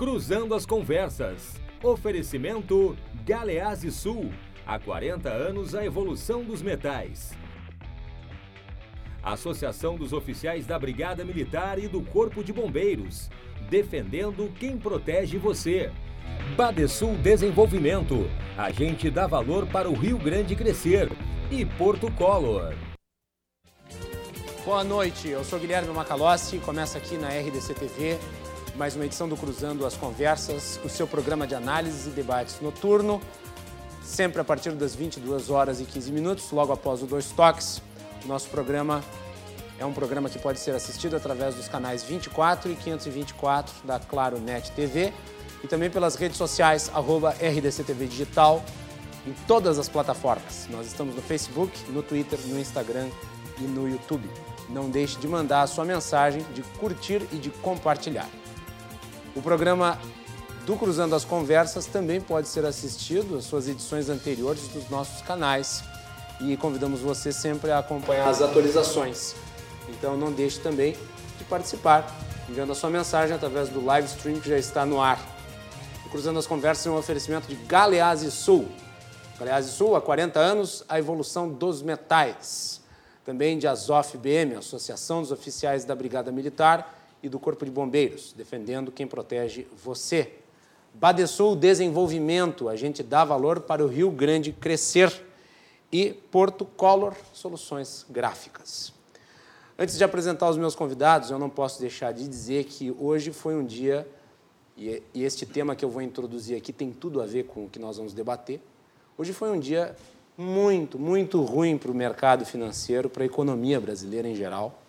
Cruzando as Conversas. Oferecimento Galeazzi Sul. Há 40 anos a evolução dos metais. Associação dos Oficiais da Brigada Militar e do Corpo de Bombeiros. Defendendo quem protege você. Badesul Desenvolvimento. A gente dá valor para o Rio Grande crescer. E Porto Color. Boa noite, eu sou Guilherme Macalossi, começa aqui na RDC TV mais uma edição do Cruzando as Conversas, o seu programa de análises e debates noturno, sempre a partir das 22 horas e 15 minutos, logo após o Dois Toques. Nosso programa é um programa que pode ser assistido através dos canais 24 e 524 da Claro Net TV e também pelas redes sociais, arroba RDCTV Digital, em todas as plataformas. Nós estamos no Facebook, no Twitter, no Instagram e no YouTube. Não deixe de mandar a sua mensagem, de curtir e de compartilhar. O programa do Cruzando as Conversas também pode ser assistido, as suas edições anteriores dos nossos canais. E convidamos você sempre a acompanhar as atualizações. Então não deixe também de participar, enviando a sua mensagem através do live stream que já está no ar. O Cruzando as Conversas é um oferecimento de Galeazzi Sul. Galeazzi Sul, há 40 anos, a evolução dos metais. Também de Azof BM, Associação dos Oficiais da Brigada Militar e do Corpo de Bombeiros, defendendo quem protege você. Badesul Desenvolvimento, a gente dá valor para o Rio Grande crescer. E Porto Color Soluções Gráficas. Antes de apresentar os meus convidados, eu não posso deixar de dizer que hoje foi um dia, e este tema que eu vou introduzir aqui tem tudo a ver com o que nós vamos debater. Hoje foi um dia muito, muito ruim para o mercado financeiro, para a economia brasileira em geral.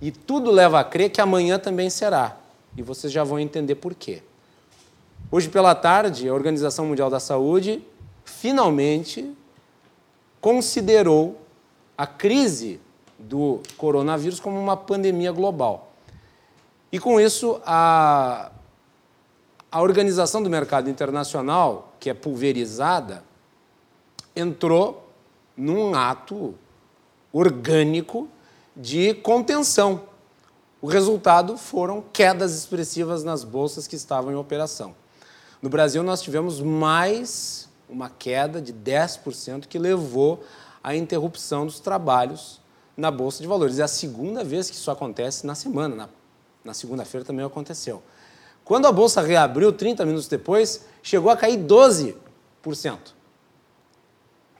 E tudo leva a crer que amanhã também será. E vocês já vão entender por quê. Hoje pela tarde, a Organização Mundial da Saúde finalmente considerou a crise do coronavírus como uma pandemia global. E com isso, a, a Organização do Mercado Internacional, que é pulverizada, entrou num ato orgânico de contenção. O resultado foram quedas expressivas nas bolsas que estavam em operação. No Brasil, nós tivemos mais uma queda de 10% que levou à interrupção dos trabalhos na Bolsa de Valores. É a segunda vez que isso acontece na semana, na, na segunda-feira também aconteceu. Quando a Bolsa reabriu, 30 minutos depois, chegou a cair 12%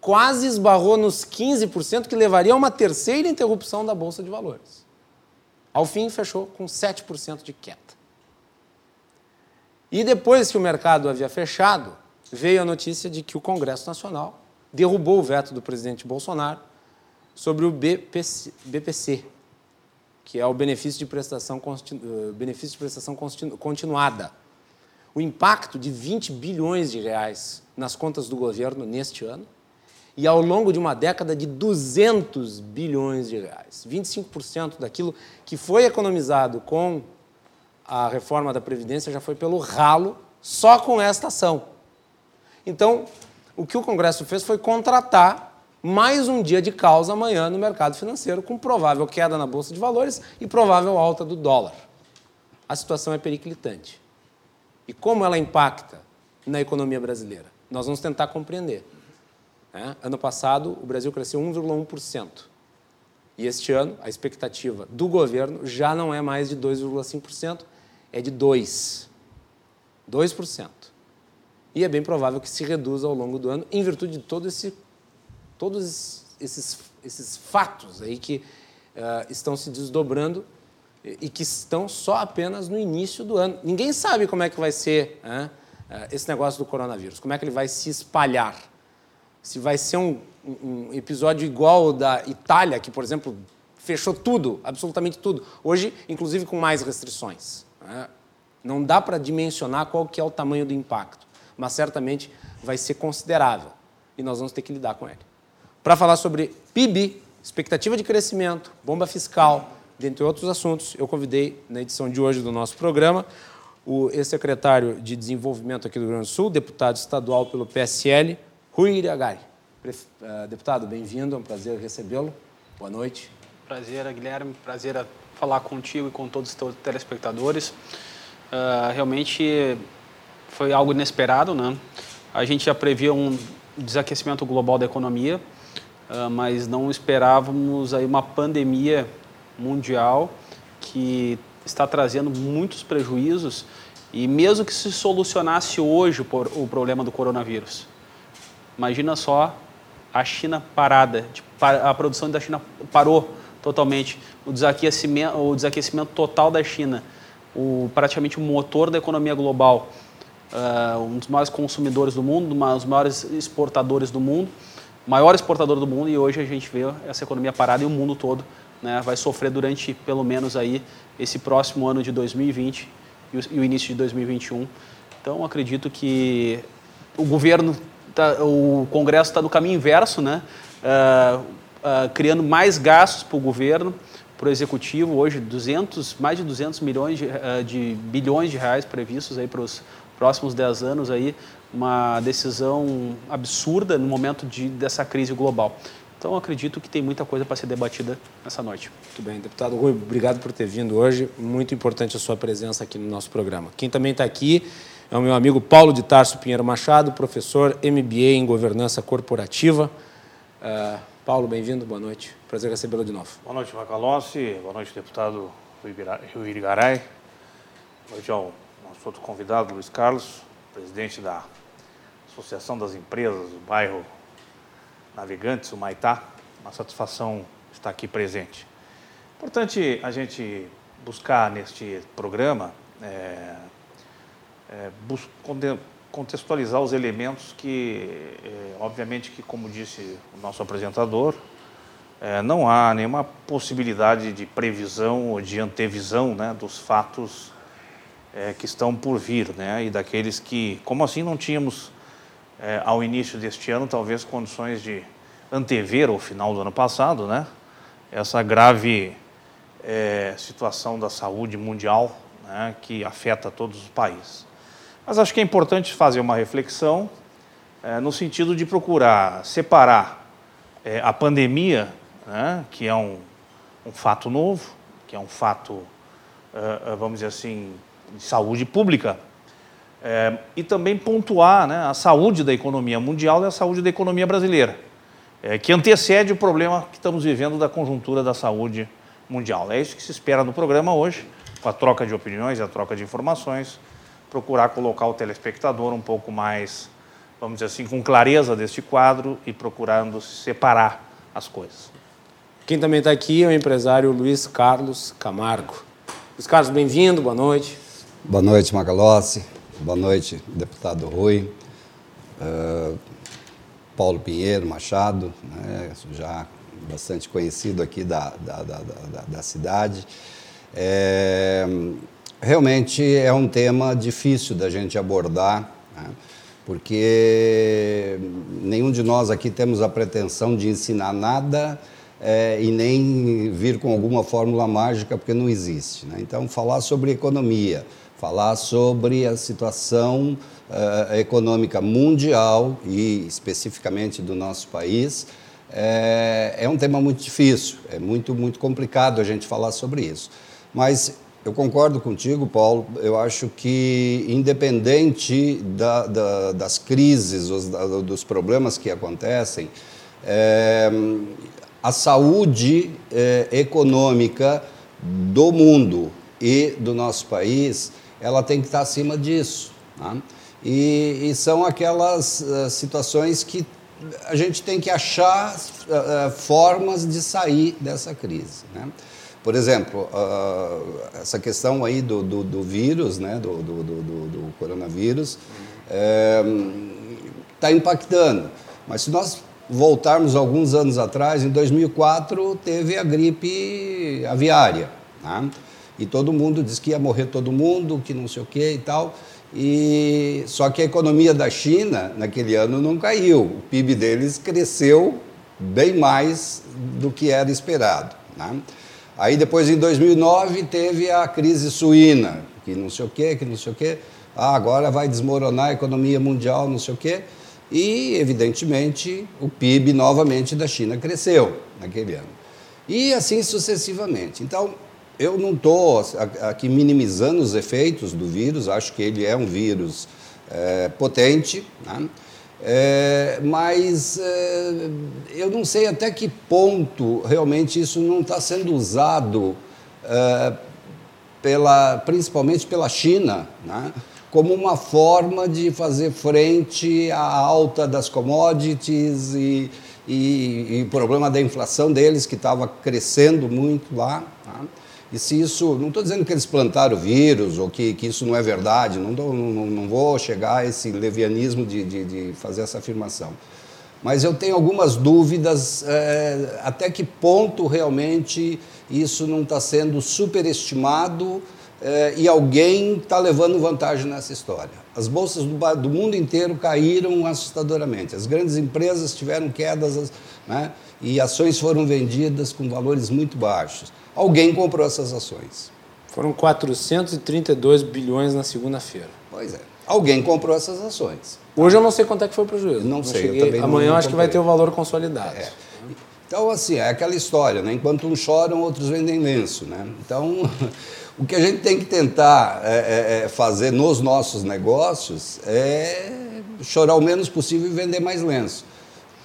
quase esbarrou nos 15%, que levaria a uma terceira interrupção da Bolsa de Valores. Ao fim, fechou com 7% de queda. E depois que o mercado havia fechado, veio a notícia de que o Congresso Nacional derrubou o veto do presidente Bolsonaro sobre o BPC, BPC que é o benefício de prestação, eh, benefício de prestação continuada. O impacto de 20 bilhões de reais nas contas do governo neste ano e ao longo de uma década de 200 bilhões de reais. 25% daquilo que foi economizado com a reforma da Previdência já foi pelo ralo só com esta ação. Então, o que o Congresso fez foi contratar mais um dia de causa amanhã no mercado financeiro, com provável queda na Bolsa de Valores e provável alta do dólar. A situação é periclitante. E como ela impacta na economia brasileira? Nós vamos tentar compreender. Né? Ano passado, o Brasil cresceu 1,1%. E este ano, a expectativa do governo já não é mais de 2,5%, é de 2%. 2%. E é bem provável que se reduza ao longo do ano, em virtude de todo esse, todos esses, esses fatos aí que uh, estão se desdobrando e que estão só apenas no início do ano. Ninguém sabe como é que vai ser uh, esse negócio do coronavírus, como é que ele vai se espalhar se vai ser um, um episódio igual ao da Itália, que, por exemplo, fechou tudo, absolutamente tudo. Hoje, inclusive, com mais restrições. Né? Não dá para dimensionar qual que é o tamanho do impacto, mas certamente vai ser considerável e nós vamos ter que lidar com ele. Para falar sobre PIB, expectativa de crescimento, bomba fiscal, dentre outros assuntos, eu convidei na edição de hoje do nosso programa o ex-secretário de Desenvolvimento aqui do Rio Grande do Sul, deputado estadual pelo PSL, Rui Iriagari. Eh, deputado, bem-vindo, é um prazer recebê-lo. Boa noite. Prazer, Guilherme. Prazer falar contigo e com todos os teus telespectadores. Uh, realmente foi algo inesperado, né? A gente já previa um desaquecimento global da economia, uh, mas não esperávamos aí uma pandemia mundial que está trazendo muitos prejuízos e mesmo que se solucionasse hoje o problema do coronavírus, imagina só a China parada, a produção da China parou totalmente, o desaquecimento, o desaquecimento total da China, o, praticamente o motor da economia global, uh, um dos maiores consumidores do mundo, um dos maiores exportadores do mundo, maior exportador do mundo e hoje a gente vê essa economia parada e o mundo todo né, vai sofrer durante pelo menos aí esse próximo ano de 2020 e o, e o início de 2021. Então acredito que o governo, tá, o Congresso está no caminho inverso, né, uh, uh, criando mais gastos para o governo, para o executivo. Hoje 200, mais de 200 milhões de, uh, de bilhões de reais previstos aí para os próximos 10 anos aí, uma decisão absurda no momento de, dessa crise global. Então, acredito que tem muita coisa para ser debatida nessa noite. Muito bem. Deputado Rui, obrigado por ter vindo hoje. Muito importante a sua presença aqui no nosso programa. Quem também está aqui é o meu amigo Paulo de Tarso Pinheiro Machado, professor MBA em Governança Corporativa. Uh, Paulo, bem-vindo, boa noite. Prazer recebê-lo de novo. Boa noite, Macalossi. Boa noite, deputado Rui Irigaray. Boa noite ao nosso outro convidado, Luiz Carlos, presidente da Associação das Empresas do bairro Navegantes, o Maitá. Uma satisfação estar aqui presente. Importante a gente buscar neste programa é, é, contextualizar os elementos que, é, obviamente, que como disse o nosso apresentador, é, não há nenhuma possibilidade de previsão ou de antevisão né, dos fatos é, que estão por vir, né, e daqueles que, como assim não tínhamos é, ao início deste ano, talvez condições de antever, ao final do ano passado, né, essa grave é, situação da saúde mundial né, que afeta todos os países. Mas acho que é importante fazer uma reflexão é, no sentido de procurar separar é, a pandemia, né, que é um, um, fato novo, que é um fato, é, vamos dizer assim, de saúde pública, e também pontuar né, a saúde da economia mundial e a saúde da economia brasileira, que antecede o problema que estamos vivendo da conjuntura da saúde mundial. É isso que se espera no programa hoje, com a troca de opiniões a troca de informações, procurar colocar o telespectador um pouco mais, vamos dizer assim, com clareza deste quadro e procurando separar as coisas. Quem também está aqui é o empresário Luiz Carlos Camargo. Luiz Carlos, bem-vindo, boa noite. Boa noite, Macalossi. Boa noite, deputado Rui, uh, Paulo Pinheiro Machado, né, já bastante conhecido aqui da, da, da, da, da cidade. É, realmente é um tema difícil da gente abordar, né, porque nenhum de nós aqui temos a pretensão de ensinar nada é, e nem vir com alguma fórmula mágica, porque não existe. Né? Então, falar sobre economia, falar sobre a situação uh, econômica mundial e especificamente do nosso país. É, é um tema muito difícil, é muito, muito complicado a gente falar sobre isso. Mas eu concordo contigo, Paulo. Eu acho que, independente da, da, das crises, os, da, dos problemas que acontecem, é, a saúde é, econômica do mundo e do nosso país ela tem que estar acima disso. Né? E, e, são aquelas uh, situações que a gente tem que achar uh, formas de sair dessa crise. Né? Por exemplo, uh, essa questão aí do, do, do vírus, né? do, do, do coronavírus, está impactando. Mas se nós voltarmos alguns anos atrás, em 2004 teve a gripe aviária. Né? e todo mundo disse que ia morrer todo mundo, que não sei o que e tal. E só que a economia da China naquele ano não caiu. O PIB deles cresceu bem mais do que era esperado. Né? Aí depois em 2009 teve a crise suína, que não sei o que, que não sei o que. Ah, agora vai desmoronar a economia mundial, não sei o que. E evidentemente o PIB novamente da China cresceu naquele ano. E assim sucessivamente. Então eu não estou aqui minimizando os efeitos do vírus, acho que ele é um vírus é, potente, né? É, mas é, eu não sei até que ponto realmente isso não está sendo usado, é, pela, principalmente pela China, né? como uma forma de fazer frente à alta das commodities e, e problema da inflação deles, que estava crescendo muito lá. Tá? E se isso, não estou dizendo que eles plantaram o vírus ou que, que isso não é verdade, não, tô, não, não vou chegar a esse levianismo de, de, de, fazer essa afirmação. Mas eu tenho algumas dúvidas é, até que ponto realmente isso não está sendo superestimado é, e alguém está levando vantagem nessa história. As bolsas do, do, mundo inteiro caíram assustadoramente, as grandes empresas tiveram quedas né, e ações foram vendidas com valores muito baixos alguém comprou essas ações. Foram 432 bilhões na segunda-feira. Pois é. Alguém comprou essas ações. Hoje eu não sei quanto é que foi o prejuízo. Não, não sei, cheguei. eu também Amanhã não, acho que vai ter o valor consolidado. É. Então, assim, é aquela história, né? Enquanto uns choram, outros vendem lenço, né? Então, o que a gente tem que tentar é, é, é, fazer nos nossos negócios é chorar o menos possível e vender mais lenço.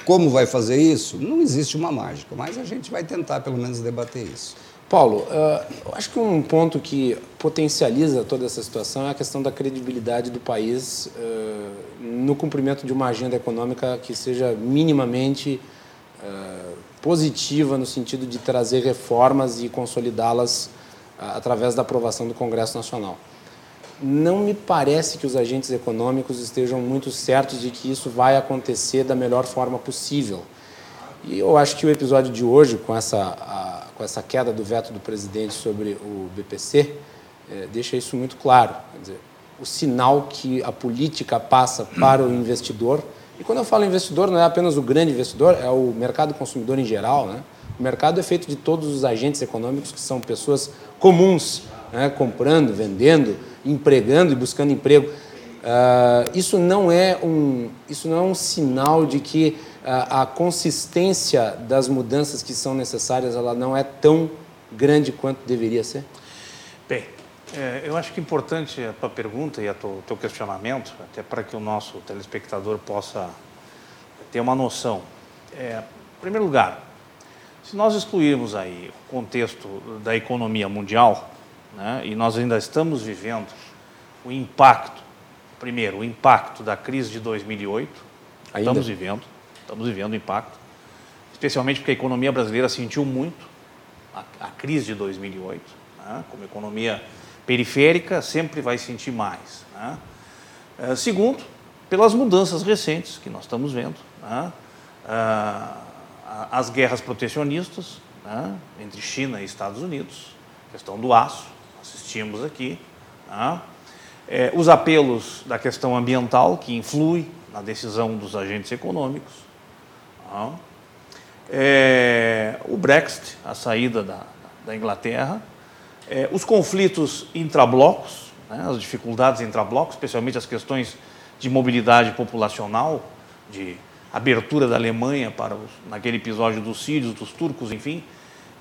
Como vai fazer isso? Não existe uma mágica, mas a gente vai tentar, pelo menos, debater isso. Paulo, uh, eu acho que um ponto que potencializa toda essa situação é a questão da credibilidade do país uh, no cumprimento de uma agenda econômica que seja minimamente uh, positiva no sentido de trazer reformas e consolidá-las através da aprovação do Congresso Nacional. Não me parece que os agentes econômicos estejam muito certos de que isso vai acontecer da melhor forma possível. E eu acho que o episódio de hoje, com essa com essa queda do veto do presidente sobre o BPC, é, deixa isso muito claro. Quer dizer, o sinal que a política passa para o investidor, e quando eu falo investidor, não é apenas o grande investidor, é o mercado consumidor em geral. Né? O mercado é feito de todos os agentes econômicos que são pessoas comuns, né? comprando, vendendo, empregando e buscando emprego. Uh, isso, não é um, isso não é um sinal de que a, consistência das mudanças que são necessárias ela não é tão grande quanto deveria ser? Bem, é, eu acho que é importante a tua pergunta e o teu, teu questionamento, até para que o nosso telespectador possa ter uma noção. É, em primeiro lugar, se nós excluirmos aí o contexto da economia mundial, né, e nós ainda estamos vivendo o impacto, primeiro, o impacto da crise de 2008, ainda? estamos vivendo, estamos vivendo o impacto, especialmente porque a economia brasileira sentiu muito a, a crise de 2008. Né? Como economia periférica, sempre vai sentir mais. Né? É, segundo, pelas mudanças recentes que nós estamos vendo. Né? Ah, as guerras protecionistas né? entre China e Estados Unidos, questão do aço, assistimos aqui. Né? É, os apelos da questão ambiental, que influi na decisão dos agentes econômicos. É, o Brexit, a saída da, da Inglaterra, é, os conflitos intrablocos, né, as dificuldades intrablocos, especialmente as questões de mobilidade populacional, de abertura da Alemanha para os, naquele episódio dos sírios, dos turcos, enfim,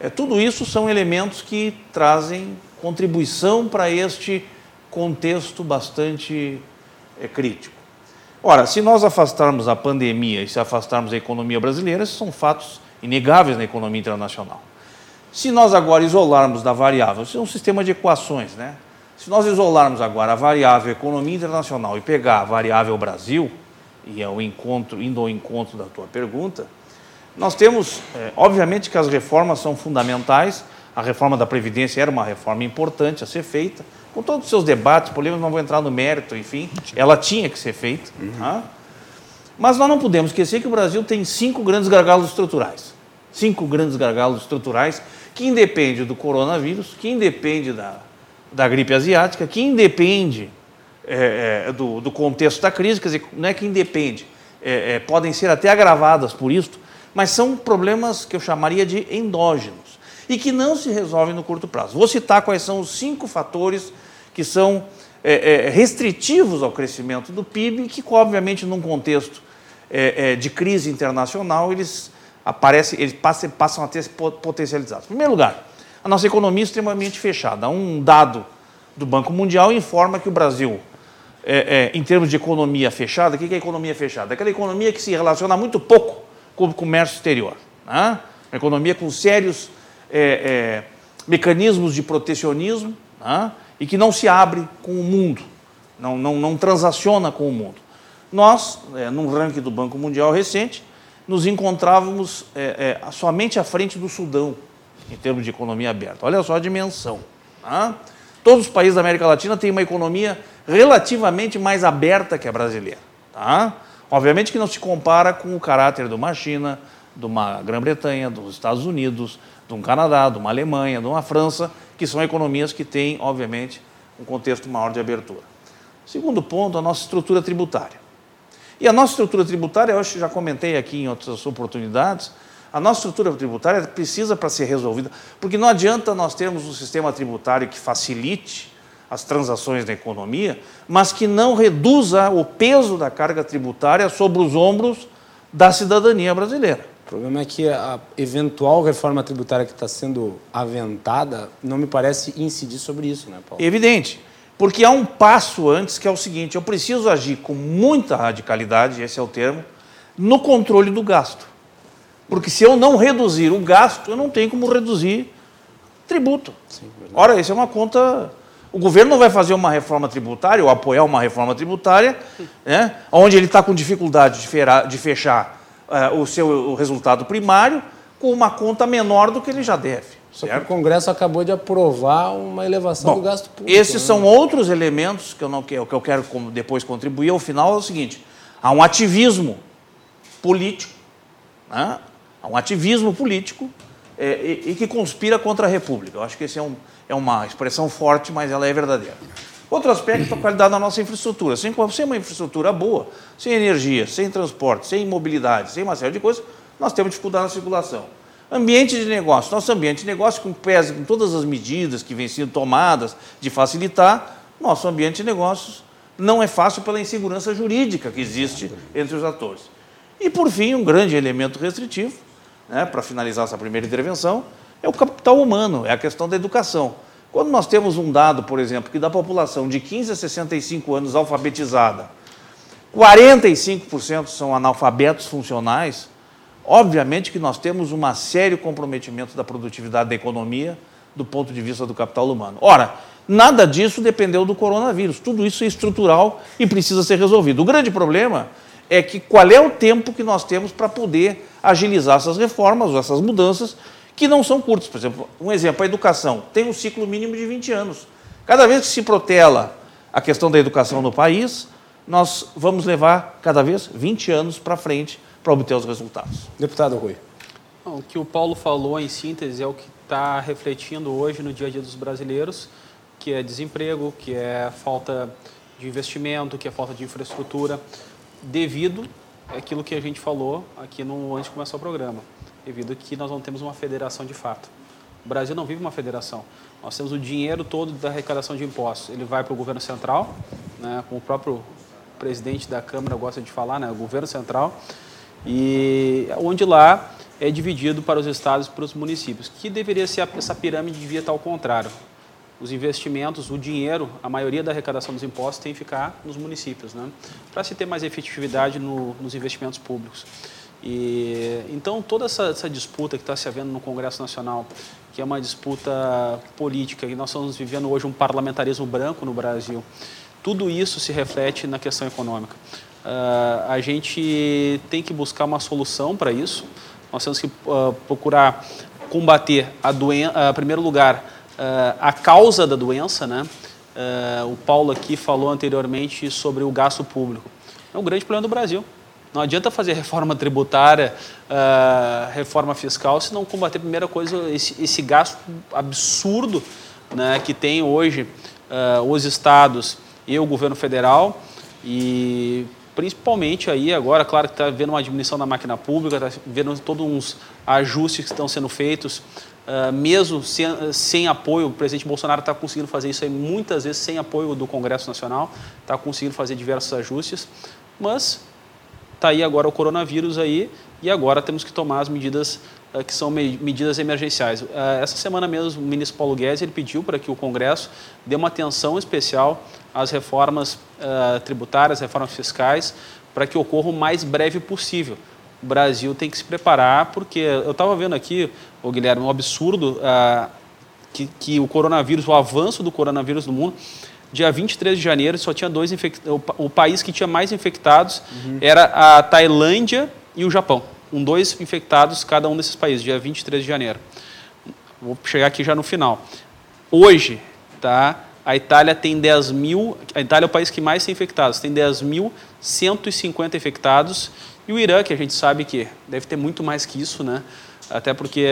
é, tudo isso são elementos que trazem contribuição para este contexto bastante é, crítico. Ora, se nós afastarmos a pandemia e se afastarmos a economia brasileira, esses são fatos inegáveis na economia internacional. Se nós agora isolarmos da variável, isso é um sistema de equações, né? Se nós isolarmos agora a variável economia internacional e pegar a variável Brasil, e é o encontro, indo ao encontro da tua pergunta, nós temos, é, obviamente que as reformas são fundamentais, a reforma da Previdência era uma reforma importante a ser feita, com todos os seus debates, polêmicos, não vou entrar no mérito, enfim, ela tinha que ser feita. Uhum. Tá? Mas nós não podemos esquecer que o Brasil tem cinco grandes gargalos estruturais. Cinco grandes gargalos estruturais que independe do coronavírus, que independe da, da gripe asiática, que independe é, é, do, do, contexto da crise, quer dizer, não é que independe, é, é, podem ser até agravadas por isso, mas são problemas que eu chamaria de endógenos e que não se resolvem no curto prazo. Vou citar quais são os cinco fatores que são é, é, restritivos ao crescimento do PIB, que, obviamente, num contexto é, é, de crise internacional, eles aparecem, eles passam, passam a ter potencializados. Em primeiro lugar, a nossa economia é extremamente fechada. Um dado do Banco Mundial informa que o Brasil, é, é, em termos de economia fechada, o que é economia fechada? Aquela economia que se relaciona muito pouco com o comércio exterior. Né? Uma economia com sérios é, é mecanismos de protecionismo né? E que não se abre com o mundo, não, não, não transaciona com o mundo. Nós, é, num ranking do Banco Mundial recente, nos encontrávamos é, é, somente à frente do Sudão, em termos de economia aberta. Olha só a dimensão. Tá? Todos os países da América Latina têm uma economia relativamente mais aberta que a brasileira. Tá? Obviamente que não se compara com o caráter de uma China, de uma Grã-Bretanha, dos Estados Unidos, de um Canadá, de uma Alemanha, de uma França, que são economias que têm, obviamente, um contexto maior de abertura. Segundo ponto, a nossa estrutura tributária. E a nossa estrutura tributária, eu acho que já comentei aqui em outras oportunidades, a nossa estrutura tributária precisa para ser resolvida, porque não adianta nós termos um sistema tributário que facilite as transações da economia, mas que não reduza o peso da carga tributária sobre os ombros da cidadania brasileira. O problema é que a eventual reforma tributária que está sendo aventada não me parece incidir sobre isso, né, Paulo? Evidente. Porque há um passo antes que é o seguinte: eu preciso agir com muita radicalidade, esse é o termo, no controle do gasto. Porque se eu não reduzir o gasto, eu não tenho como reduzir tributo. Sim, Ora, isso é uma conta. O governo não vai fazer uma reforma tributária ou apoiar uma reforma tributária, né, onde ele está com dificuldade de, fechar, de fechar uh, o seu o resultado primário com uma conta menor do que ele já deve. Só certo? que o Congresso acabou de aprovar uma elevação Bom, do gasto público. Esses né? são outros elementos que eu, não, que eu quero depois contribuir. Ao final é o seguinte: há um ativismo político, né? há um ativismo político é, e, e, que conspira contra a República. Eu acho que essa é, um, é uma expressão forte, mas ela é verdadeira. Outro aspecto é a qualidade da nossa infraestrutura. Sem, sem uma infraestrutura boa, sem energia, sem transporte, sem mobilidade, sem uma série de coisas, nós temos dificuldade na circulação. Ambiente de negócio. Nosso ambiente de negócio, com, pese com todas as medidas que vêm sendo tomadas de facilitar, nosso ambiente de negócios não é fácil pela insegurança jurídica que existe entre os atores. E, por fim, um grande elemento restritivo, né, para finalizar essa primeira intervenção, é o capital humano, é a questão da educação. Quando nós temos um dado, por exemplo, que da população de 15 a 65 anos alfabetizada, 45% são analfabetos funcionais, Obviamente que nós temos um sério comprometimento da produtividade da economia do ponto de vista do capital humano. Ora, nada disso dependeu do coronavírus. Tudo isso é estrutural e precisa ser resolvido. O grande problema é que qual é o tempo que nós temos para poder agilizar essas reformas ou essas mudanças que não são curtas. Por exemplo, um exemplo, a educação tem um ciclo mínimo de 20 anos. Cada vez que se protela a questão da educação no país, nós vamos levar cada vez 20 anos para frente para obter os resultados. Deputado Rui. O que o Paulo falou, em síntese, é o que está refletindo hoje no dia a dia dos brasileiros, que é desemprego, que é falta de investimento, que é falta de infraestrutura, devido àquilo que a gente falou aqui no, antes de começar o programa, devido que nós não temos uma federação de fato. O Brasil não vive uma federação. Nós temos o dinheiro todo da arrecadação de impostos. Ele vai para o governo central, né, como o próprio presidente da Câmara gosta de falar, né, o governo central, e onde lá é dividido para os estados e para os municípios, que deveria ser essa pirâmide devia estar ao contrário. Os investimentos, o dinheiro, a maioria da arrecadação dos impostos tem que ficar nos municípios, né? para se ter mais efetividade no, nos investimentos públicos. E, então, toda essa, essa disputa que está se havendo no Congresso Nacional, que é uma disputa política, e nós estamos vivendo hoje um parlamentarismo branco no Brasil, tudo isso se reflete na questão econômica. Uh, a gente tem que buscar uma solução para isso. Nós temos que uh, procurar combater a doença, uh, em primeiro lugar, uh, a causa da doença, né? o Paulo aqui falou anteriormente sobre o gasto público. É um grande problema do Brasil. Não adianta fazer reforma tributária, reforma fiscal, se não combater primeira coisa esse, esse gasto absurdo né, que tem hoje os estados e o governo federal. E principalmente aí agora, claro que está vendo uma diminuição da máquina pública, está vendo todos uns ajustes que estão sendo feitos, uh, mesmo sem, sem, apoio, o presidente Bolsonaro está conseguindo fazer isso aí muitas vezes sem apoio do Congresso Nacional, está conseguindo fazer diversos ajustes, mas está aí agora o coronavírus aí e agora temos que tomar as medidas que são medidas emergenciais. Essa semana mesmo, o ministro Paulo Guedes ele pediu para que o Congresso dê uma atenção especial às reformas tributárias, reformas fiscais, para que ocorra o mais breve possível. O Brasil tem que se preparar, porque eu estava vendo aqui, o Guilherme, um absurdo que, que o coronavírus, o avanço do coronavírus no mundo, dia 23 de janeiro só tinha dois infectados. O, país que tinha mais infectados uhum. era a Tailândia e o Japão, com dois infectados cada um desses países, dia 23 de janeiro. Vou chegar aqui já no final. Hoje, tá? A Itália tem 10 mil. A Itália é o país que mais tem infectados, tem 10.150 infectados. E o Irã, que a gente sabe que deve ter muito mais que isso, né? Até porque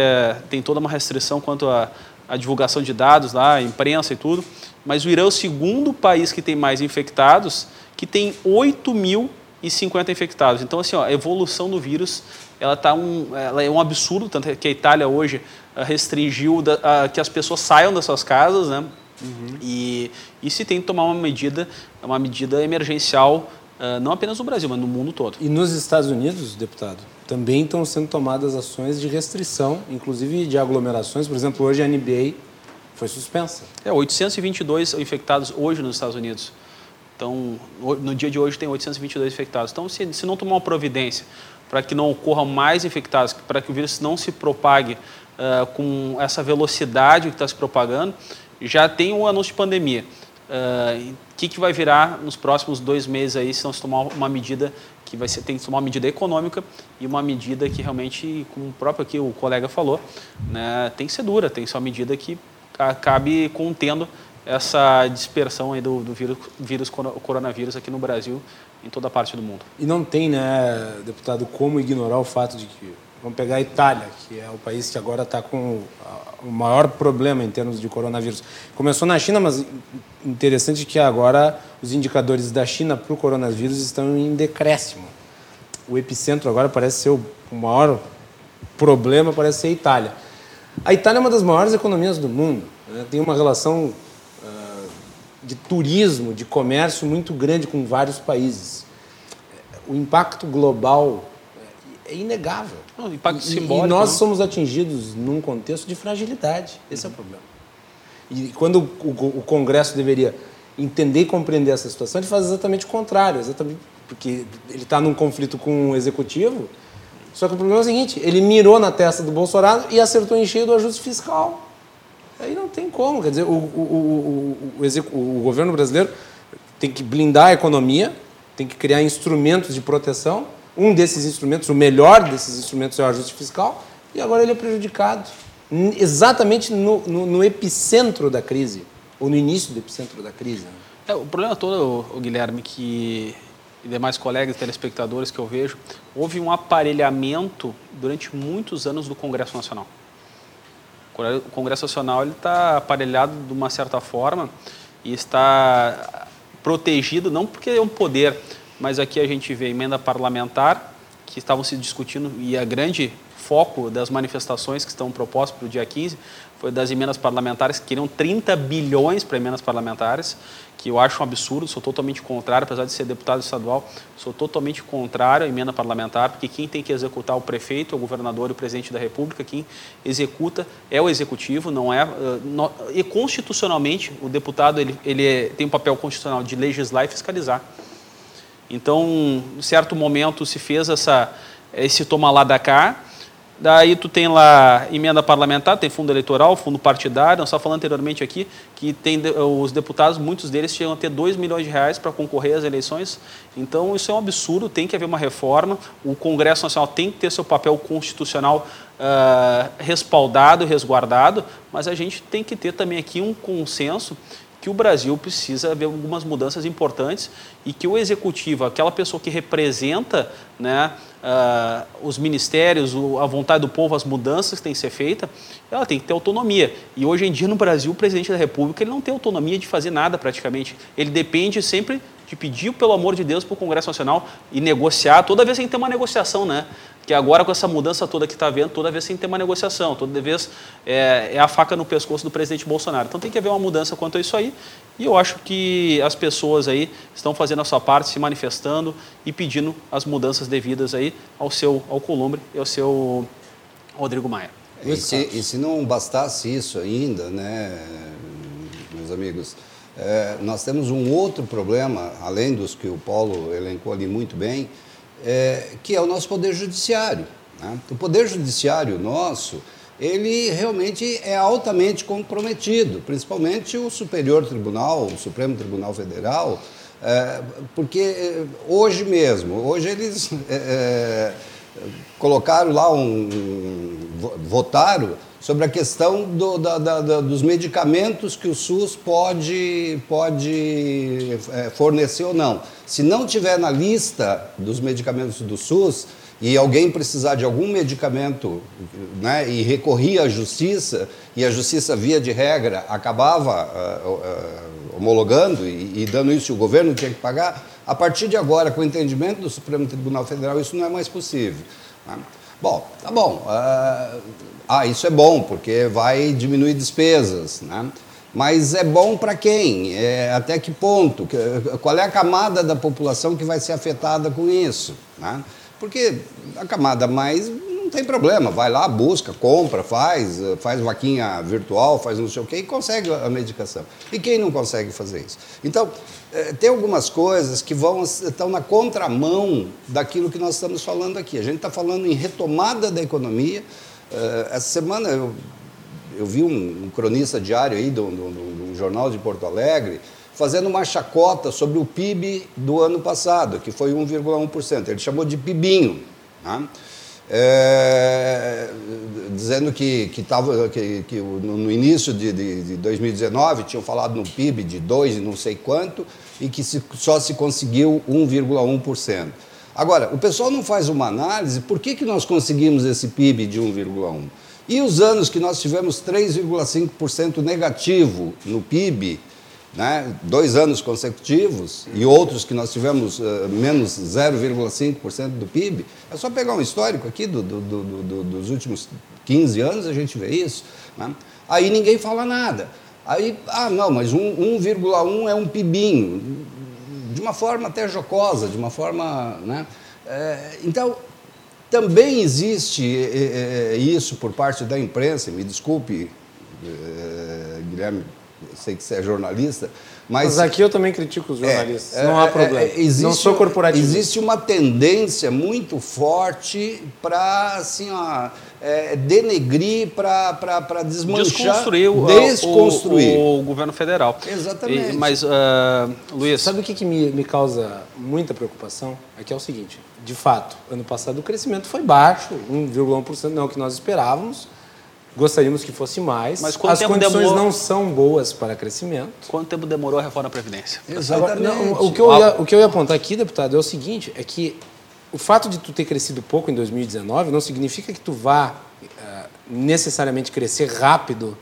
tem toda uma restrição quanto a divulgação de dados lá, imprensa e tudo, mas o Irã é o segundo país que tem mais infectados, que tem 8.050 infectados. Então, assim, ó, a evolução do vírus ela, tá um, ela é um absurdo, tanto que a Itália hoje uh, restringiu da, uh, que as pessoas saiam das suas casas, né? Uhum. E, e se tem que tomar uma medida, uma medida emergencial, uh, não apenas no Brasil, mas no mundo todo. E nos Estados Unidos, deputado, também estão sendo tomadas ações de restrição, inclusive de aglomerações. Por exemplo, hoje a NBA foi suspensa. É, 822 infectados hoje nos Estados Unidos. Então, no dia de hoje tem 822 infectados. Então, se, se não tomar uma providência para que não ocorram mais infectados, para que o vírus não se propague uh, com essa velocidade que está se propagando, já tem um anúncio de pandemia. O uh, que, que vai virar nos próximos dois meses aí se não se tomar uma medida que vai ser, tem que tomar uma medida econômica e uma medida que realmente, como o próprio aqui o colega falou, né, tem que ser dura, tem que ser uma medida que acabe contendo essa dispersão aí do, do vírus, vírus coronavírus aqui no Brasil em toda a parte do mundo. E não tem, né, deputado, como ignorar o fato de que vamos pegar a Itália, que é o país que agora está com o maior problema em termos de coronavírus. Começou na China, mas interessante que agora os indicadores da China para o coronavírus estão em decréscimo. O epicentro agora parece ser o maior problema, parece ser a Itália. A Itália é uma das maiores economias do mundo, né? tem uma relação uh, de turismo, de comércio muito grande com vários países. O impacto global é inegável. Não, impacto e, simbólico. E nós não? somos atingidos num contexto de fragilidade. Esse uhum. é o problema. E quando o, Congresso deveria entender e compreender essa situação, ele faz exatamente o contrário, exatamente porque ele está num conflito com o executivo. Só que o problema é o seguinte: ele mirou na testa do Bolsonaro e acertou em cheio do ajuste fiscal. Aí não tem como. Quer dizer, o, o, o, o governo brasileiro tem que blindar a economia, tem que criar instrumentos de proteção um desses instrumentos, o melhor desses instrumentos é o ajuste fiscal, e agora ele é prejudicado. Exatamente no, no, no epicentro da crise, ou no início do epicentro da crise. Né? É, o problema todo, o Guilherme, que e demais colegas telespectadores que eu vejo, houve um aparelhamento durante muitos anos do Congresso Nacional. O Congresso Nacional está aparelhado de uma certa forma e está protegido, não porque é um poder, mas aqui a gente vê emenda parlamentar, que estavam se discutindo, e a grande foco das manifestações que estão propostas para o dia 15 foi das emendas parlamentares, que queriam 30 bilhões para emendas parlamentares, que eu acho um absurdo, sou totalmente contrário, apesar de ser deputado estadual, sou totalmente contrário à emenda parlamentar, porque quem tem que executar é o prefeito, o governador e o presidente da República, quem executa é o executivo, não é... E constitucionalmente, o deputado ele, ele é, tem um papel constitucional de legislar e fiscalizar. Então, em certo momento se fez essa, esse toma lá da cá, daí tu tem lá emenda parlamentar, tem fundo eleitoral, fundo partidário, nós estávamos falando anteriormente aqui que tem os deputados, muitos deles chegam a ter 2 milhões de reais para concorrer às eleições, então isso é um absurdo, tem que haver uma reforma, o Congresso Nacional tem que ter seu papel constitucional uh, respaldado, resguardado, mas a gente tem que ter também aqui um consenso que o Brasil precisa ver algumas mudanças importantes e que o executivo, aquela pessoa que representa né, uh, os ministérios, a vontade do povo, as mudanças que têm que ser feitas, ela tem que ter autonomia. E hoje em dia no Brasil, o presidente da República ele não tem autonomia de fazer nada praticamente. Ele depende sempre de pedir, pelo amor de Deus, para o Congresso Nacional e negociar. Toda vez tem que ter uma negociação, né? Que agora com essa mudança toda que está havendo, toda vez tem que ter uma negociação, toda vez é, é, a faca no pescoço do presidente Bolsonaro. Então tem que haver uma mudança quanto a isso aí, e eu acho que as pessoas aí estão fazendo a sua parte, se manifestando e pedindo as mudanças devidas aí ao seu ao Columbre e ao seu Rodrigo Maia. E se, e se não bastasse isso ainda, né, meus amigos, é, nós temos um outro problema, além dos que o Paulo elencou ali muito bem, é, que é o nosso Poder Judiciário. Né? O Poder Judiciário nosso, ele realmente é altamente comprometido, principalmente o Superior Tribunal, o Supremo Tribunal Federal, é, porque hoje mesmo, hoje eles é, é colocaram lá um, votaram sobre a questão do, da, da, da, dos medicamentos que o SUS pode, pode é, fornecer ou não. Se não tiver na lista dos medicamentos do SUS e alguém precisar de algum medicamento né, e recorria à justiça, e a justiça, via de regra, acabava uh, uh, homologando e, e dando isso, o governo tinha que pagar, a partir de agora, com o entendimento do Supremo Tribunal Federal, isso não é mais possível. Né? Bom, tá bom. Uh, ah, isso é bom, porque vai diminuir despesas, né? Mas é bom para quem? É, até que ponto? Qual é a camada da população que vai ser afetada com isso? Né? Porque a camada mais tem problema, vai lá, busca, compra, faz, faz vaquinha virtual, faz não sei o quê e consegue a medicação. E quem não consegue fazer isso? Então, é, tem algumas coisas que vão estão na contramão daquilo que nós estamos falando aqui. A gente está falando em retomada da economia. É, essa semana eu, eu vi um, cronista diário aí de um jornal de Porto Alegre fazendo uma chacota sobre o PIB do ano passado, que foi 1,1%. Ele chamou de PIBinho. Né? É, dizendo que, que, tava, que, que no início de, de, de, 2019 tinham falado no PIB de 2 e não sei quanto e que se, só se conseguiu 1,1%. Agora, o pessoal não faz uma análise por que, que nós conseguimos esse PIB de 1,1%. E os anos que nós tivemos 3,5% negativo no PIB, né, dois anos consecutivos, e outros que nós tivemos uh, menos 0,5% do PIB, é só pegar um histórico aqui do, do, do, dos últimos 15 anos, a gente vê isso. Né? Aí ninguém fala nada. Aí, ah, não, mas 1,1 é um PIBinho, de uma forma até jocosa, de uma forma. Né? É, então, também existe é, isso por parte da imprensa, me desculpe, Guilherme sei que você é jornalista, mas... mas aqui eu também critico os é, jornalistas, é, não há é, problema. É, existe, não sou corporativo. Existe uma tendência muito forte para assim, ó, é, denegrir, para desmanchar, desconstruir, o, desconstruir. O, o, governo federal. Exatamente. E, mas, uh, Luiz... Sabe o que, que me, me causa muita preocupação? É que é o seguinte, de fato, ano passado o crescimento foi baixo, 1,1%, não é o que nós esperávamos, Gostaríamos que fosse mais. Mas As condições demorou... não são boas para crescimento. Quanto tempo demorou a reforma da Previdência? Exatamente. Agora, não, o, que eu ia, o que eu ia apontar aqui, deputado, é o seguinte, é que o fato de tu ter crescido pouco em 2019 não significa que tu vá uh, necessariamente crescer rápido,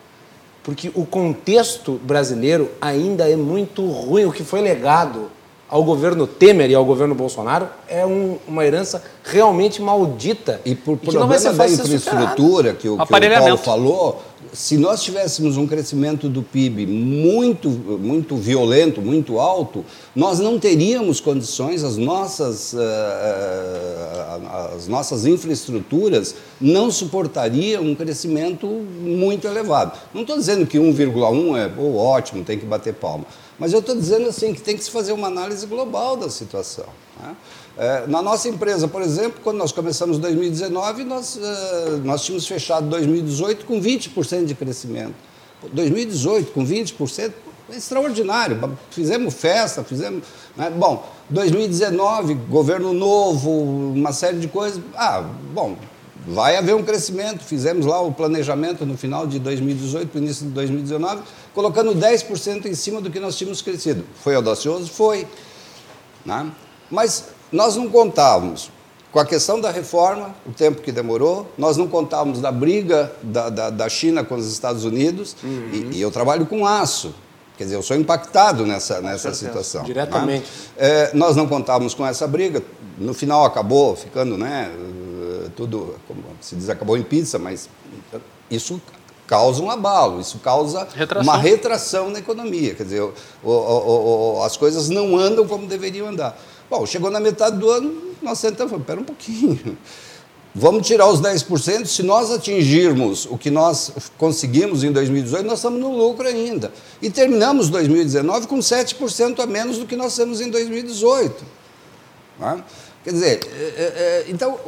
porque o contexto brasileiro ainda é muito ruim. O que foi legado ao governo Temer e ao governo Bolsonaro é um, uma herança realmente maldita. E por problema da infraestrutura que o, que o Paulo falou, se nós tivéssemos um crescimento do PIB muito, muito violento, muito alto, nós não teríamos condições, as nossas, uh, as nossas infraestruturas não suportariam um crescimento muito elevado. Não estou dizendo que 1,1 é oh, ótimo, tem que bater palma. Mas eu estou dizendo assim que tem que se fazer uma análise global da situação. Né? É, na nossa empresa, por exemplo, quando nós começamos em 2019, nós, é, nós tínhamos fechado 2018 com 20% de crescimento. 2018 com 20%, extraordinário. Fizemos festa, fizemos. Né? Bom, 2019, governo novo, uma série de coisas. Ah, bom, vai haver um crescimento. Fizemos lá o planejamento no final de 2018, no início de 2019, colocando 10% em cima do que nós tínhamos crescido. Foi audacioso? Foi. Né? Mas nós não contávamos com a questão da reforma, o tempo que demorou, nós não contávamos da briga da, da, da China com os Estados Unidos, uhum. e, e eu trabalho com aço. Quer dizer, eu sou impactado nessa, nessa situação. Né? Diretamente. Né? É, nós não contávamos com essa briga, no final acabou ficando, né, tudo, como se diz, acabou em pizza, mas isso causa um abalo, isso causa retração. uma retração na economia. Quer dizer, o, o, o, as coisas não andam como deveriam andar. Bom, chegou na metade do ano, nós sentamos e falamos, pera um pouquinho. Vamos tirar os 10%. Se nós atingirmos o que nós conseguimos em 2018, nós estamos no lucro ainda. E terminamos 2019 com 7% a menos do que nós temos em 2018. Né? Quer dizer, é, é, então,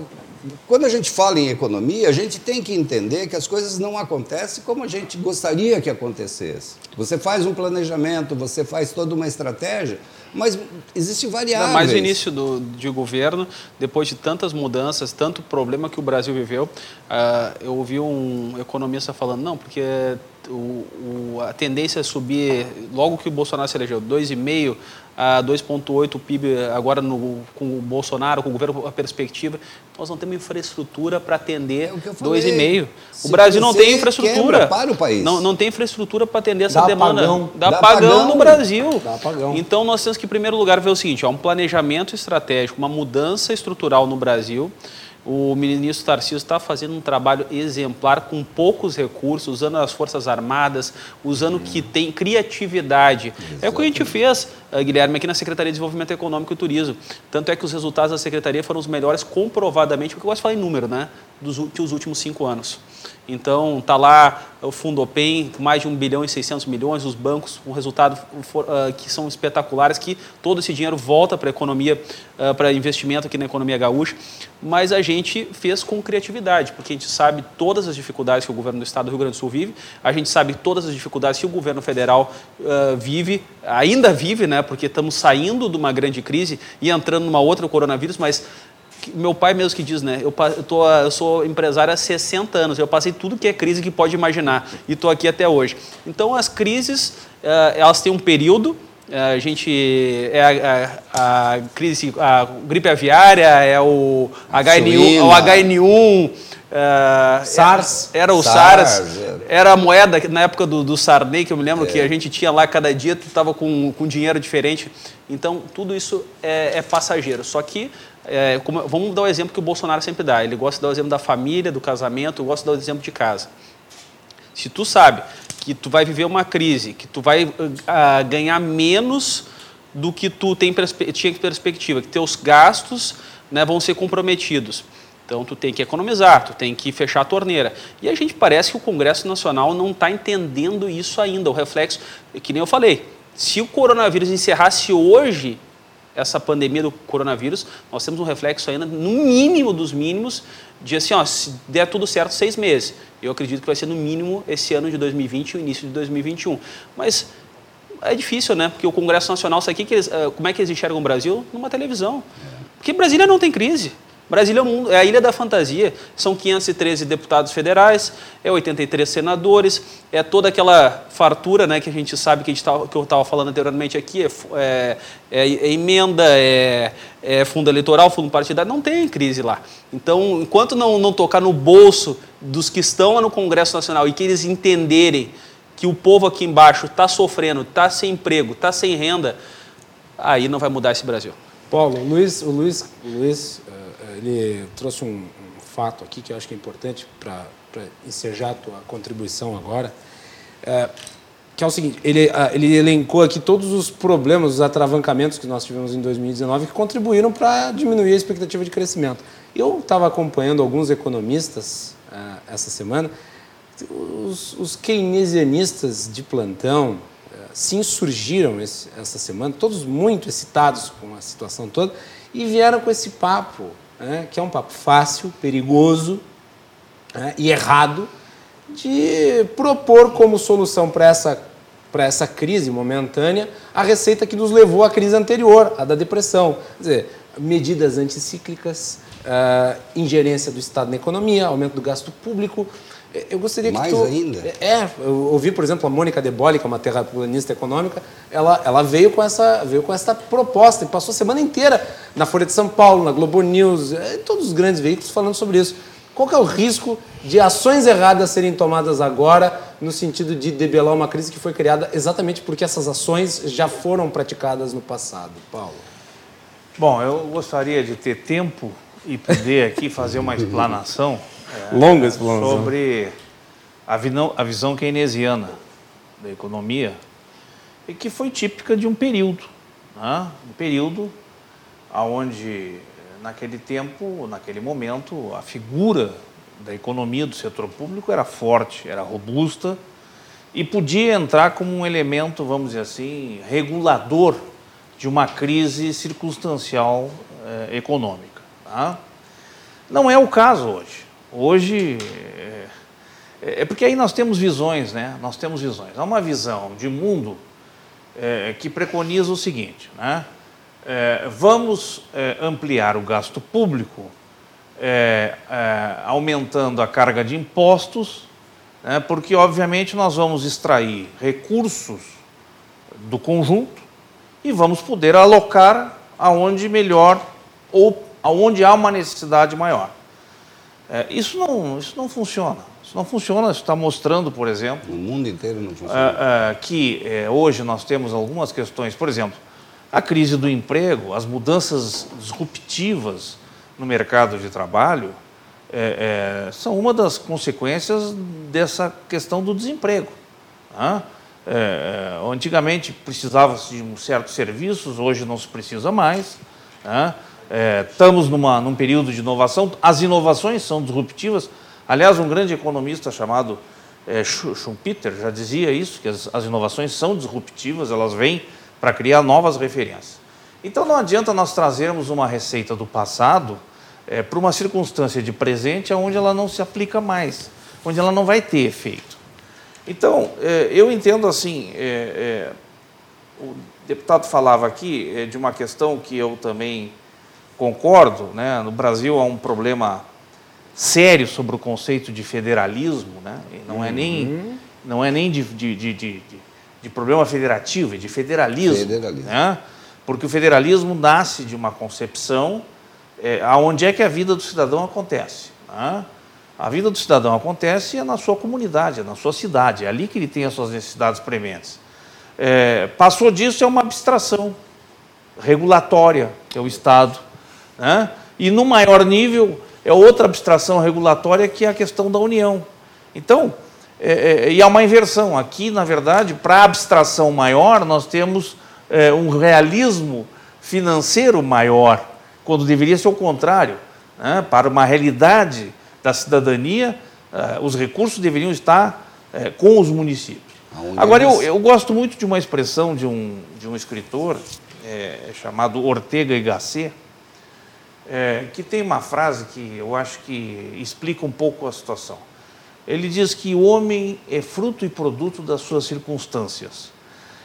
quando a gente fala em economia, a gente tem que entender que as coisas não acontecem como a gente gostaria que acontecesse. Você faz um planejamento, você faz toda uma estratégia, mas existe variáveis. Ainda mais no início do, de governo, depois de tantas mudanças, tanto problema que o Brasil viveu, uh, eu ouvi um economista falando, não, porque o, o, a tendência é subir, logo que o Bolsonaro se elegeu, 2,5% a 2,8% o PIB agora no, com o Bolsonaro, com o governo, a perspectiva, nós não temos infraestrutura para atender é 2,5%. O Brasil não tem infraestrutura. Para o país. Não, não tem infraestrutura para atender essa Dá demanda. Apagão. Dá, apagão no Brasil. Dá apagão. Então nós temos que, em primeiro lugar, ver o seguinte: há um planejamento estratégico, uma mudança estrutural no Brasil. O ministro Tarcísio está fazendo um trabalho exemplar com poucos recursos, usando as Forças Armadas, usando o que tem criatividade. Exatamente. É o que a gente fez, eh, Guilherme, aqui na Secretaria de Desenvolvimento Econômico e Turismo. Tanto é que os resultados da Secretaria foram os melhores comprovadamente, porque eu gosto de falar em número, né? Dos últimos cinco anos. Então, está lá o Fundopem, com mais de 1 bilhão e 600 milhões, os bancos com resultados uh, que são espetaculares, que todo esse dinheiro volta para a economia, uh, para investimento aqui na economia gaúcha, mas a gente fez com criatividade, porque a gente sabe todas as dificuldades que o governo do estado do Rio Grande do Sul vive, a gente sabe todas as dificuldades que o governo federal uh, vive, ainda vive, né, porque estamos saindo de uma grande crise e entrando numa outra coronavírus, mas meu pai mesmo que diz, né? Eu, tô, eu sou empresário há 60 anos, eu passei tudo que é crise que pode imaginar e estou aqui até hoje. Então, as crises, eh, elas têm um período, eh, a gente é a, a, a, crise, a gripe aviária, é o HN1, o HN1 Uh, SARS. Era, o SARS, SARS, era a moeda na época do, do Sarney, que eu me lembro é. que a gente tinha lá cada dia, tu estava com, com dinheiro diferente. Então, tudo isso é, é passageiro. Só que é, como, vamos dar o exemplo que o Bolsonaro sempre dá. Ele gosta de dar o exemplo da família, do casamento, gosta de dar o exemplo de casa. Se tu sabe que tu vai viver uma crise, que tu vai uh, ganhar menos do que tu tem perspe tinha perspectiva, que teus gastos né, vão ser comprometidos. Então tu tem que economizar, tu tem que fechar a torneira. E a gente parece que o Congresso Nacional não está entendendo isso ainda. O reflexo, que nem eu falei, se o coronavírus encerrasse hoje, essa pandemia do coronavírus, nós temos um reflexo ainda, no mínimo dos mínimos, de assim, ó, se der tudo certo, seis meses. Eu acredito que vai ser no mínimo esse ano de 2020 e o início de 2021. Mas é difícil, né? Porque o Congresso Nacional, sabe que eles, eh, como é que eles enxergam o Brasil? Numa televisão. Porque Brasília não tem crise. Brasília é, a ilha da fantasia. São 513 deputados federais, é 83 senadores, é toda aquela fartura né, que a gente sabe que, a gente que eu estava falando anteriormente aqui, é, é, é, é emenda, é, é, fundo eleitoral, fundo partidário, não tem crise lá. Então, enquanto não, não tocar no bolso dos que estão lá no Congresso Nacional e que eles entenderem que o povo aqui embaixo está sofrendo, está sem emprego, está sem renda, aí não vai mudar esse Brasil. Paulo, o Luiz, o Luiz, o Luiz ele trouxe um, um, fato aqui que eu acho que é importante para ensejar a tua contribuição agora, é, que é o seguinte, ele, ele elencou aqui todos os problemas, os atravancamentos que nós tivemos em 2019 que contribuíram para diminuir a expectativa de crescimento. Eu estava acompanhando alguns economistas uh, essa semana, os, os keynesianistas de plantão uh, se insurgiram esse, essa semana, todos muito excitados com a situação toda, e vieram com esse papo né, que é um papo fácil, perigoso né, e errado, de propor como solução para essa, para essa crise momentânea a receita que nos levou à crise anterior, a da depressão. Quer dizer, medidas anticíclicas, uh, ingerência do Estado na economia, aumento do gasto público, eu gostaria que Mais tu... ainda? É, eu ouvi, por exemplo, a Mônica Deboli, que é uma terraplanista econômica, ela, ela veio, com essa, veio com essa proposta e passou a semana inteira na Folha de São Paulo, na Globo News, em todos os grandes veículos falando sobre isso. Qual que é o risco de ações erradas serem tomadas agora no sentido de debelar uma crise que foi criada exatamente porque essas ações já foram praticadas no passado? Paulo. Bom, eu gostaria de ter tempo e poder aqui fazer uma explanação é, Longa explanação. Sobre a visão, a visão keynesiana da economia, e que foi típica de um período, né? um período onde naquele tempo, naquele momento, a figura da economia do setor público era forte, era robusta e podia entrar como um elemento, vamos dizer assim, regulador de uma crise circunstancial eh, econômica. Tá? Não é o caso hoje. Hoje é, é, porque aí nós temos visões, né? Nós temos visões. Há uma visão de mundo é, que preconiza o seguinte, né? É, vamos é, ampliar o gasto público, é, é, aumentando a carga de impostos, né? porque obviamente nós vamos extrair recursos do conjunto e vamos poder alocar aonde melhor ou aonde há uma necessidade maior. É, isso, não, isso não funciona. Isso não funciona. Isso está mostrando, por exemplo. No mundo inteiro não funciona. É, é, que é, hoje nós temos algumas questões, por exemplo, a crise do emprego, as mudanças disruptivas no mercado de trabalho, é, é, são uma das consequências dessa questão do desemprego. Né? antigamente precisava-se de um certos serviços, hoje não se precisa mais. Né? É, estamos numa, num período de inovação, as inovações são disruptivas. Aliás, um grande economista chamado é, Schumpeter já dizia isso, que as, as inovações são disruptivas, elas vêm para criar novas referências. Então não adianta nós trazermos uma receita do passado é, para uma circunstância de presente onde ela não se aplica mais, onde ela não vai ter efeito. Então, é, eu entendo assim, é, é o deputado falava aqui é, de uma questão que eu também concordo, né? no Brasil há um problema sério sobre o conceito de federalismo, né? não é nem, uhum. não é nem de, de, de, de, de problema federativo, é de federalismo. federalismo. Né? Porque o federalismo nasce de uma concepção é, aonde é que a vida do cidadão acontece. Né? A vida do cidadão acontece é na sua comunidade, é na sua cidade, é ali que ele tem as suas necessidades prementes. É, passou disso é uma abstração regulatória, que é o Estado. Né? E no maior nível é outra abstração regulatória que é a questão da União. Então, é, é, e há uma inversão. Aqui, na verdade, para a abstração maior, nós temos é, um realismo financeiro maior, quando deveria ser o contrário. Né? Para uma realidade da cidadania, é, os recursos deveriam estar é, com os municípios. Agora, eu, eu, gosto muito de uma expressão de um, de um escritor é, chamado Ortega y Gasset, é, que tem uma frase que eu acho que explica um pouco a situação. Ele diz que o homem é fruto e produto das suas circunstâncias.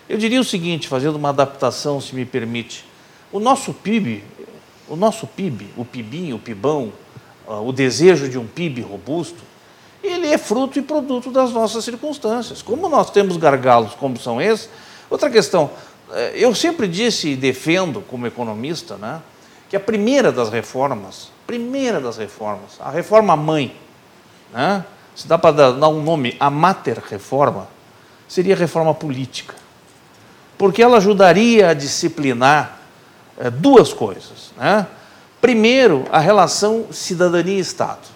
Eu diria o seguinte, fazendo uma adaptação, se me permite. O nosso PIB, o nosso PIB, o PIBinho, o PIBão, o desejo de um PIB robusto, ele é fruto e produto das nossas circunstâncias. Como nós temos gargalos como são esses, outra questão, é, eu sempre disse e defendo como economista, né, que a primeira das reformas, primeira das reformas, a reforma mãe, né? se dá para dar um nome, a mater reforma, seria a reforma política. Porque ela ajudaria a disciplinar é, duas coisas. Né? Primeiro, a relação cidadania-Estado.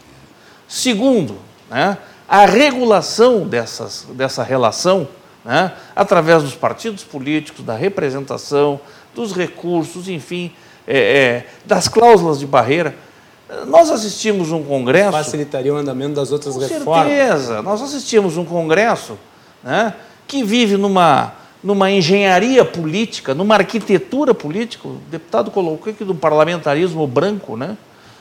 Segundo, né, a regulação dessas, dessa relação né, através dos partidos políticos, da representação, dos recursos, enfim, é, é, das cláusulas de barreira. Nós assistimos um congresso. Facilitaria o andamento das outras com reformas. certeza. Nós assistimos um congresso né, que vive numa, numa engenharia política, numa arquitetura política. O deputado colocou aqui do parlamentarismo branco, né?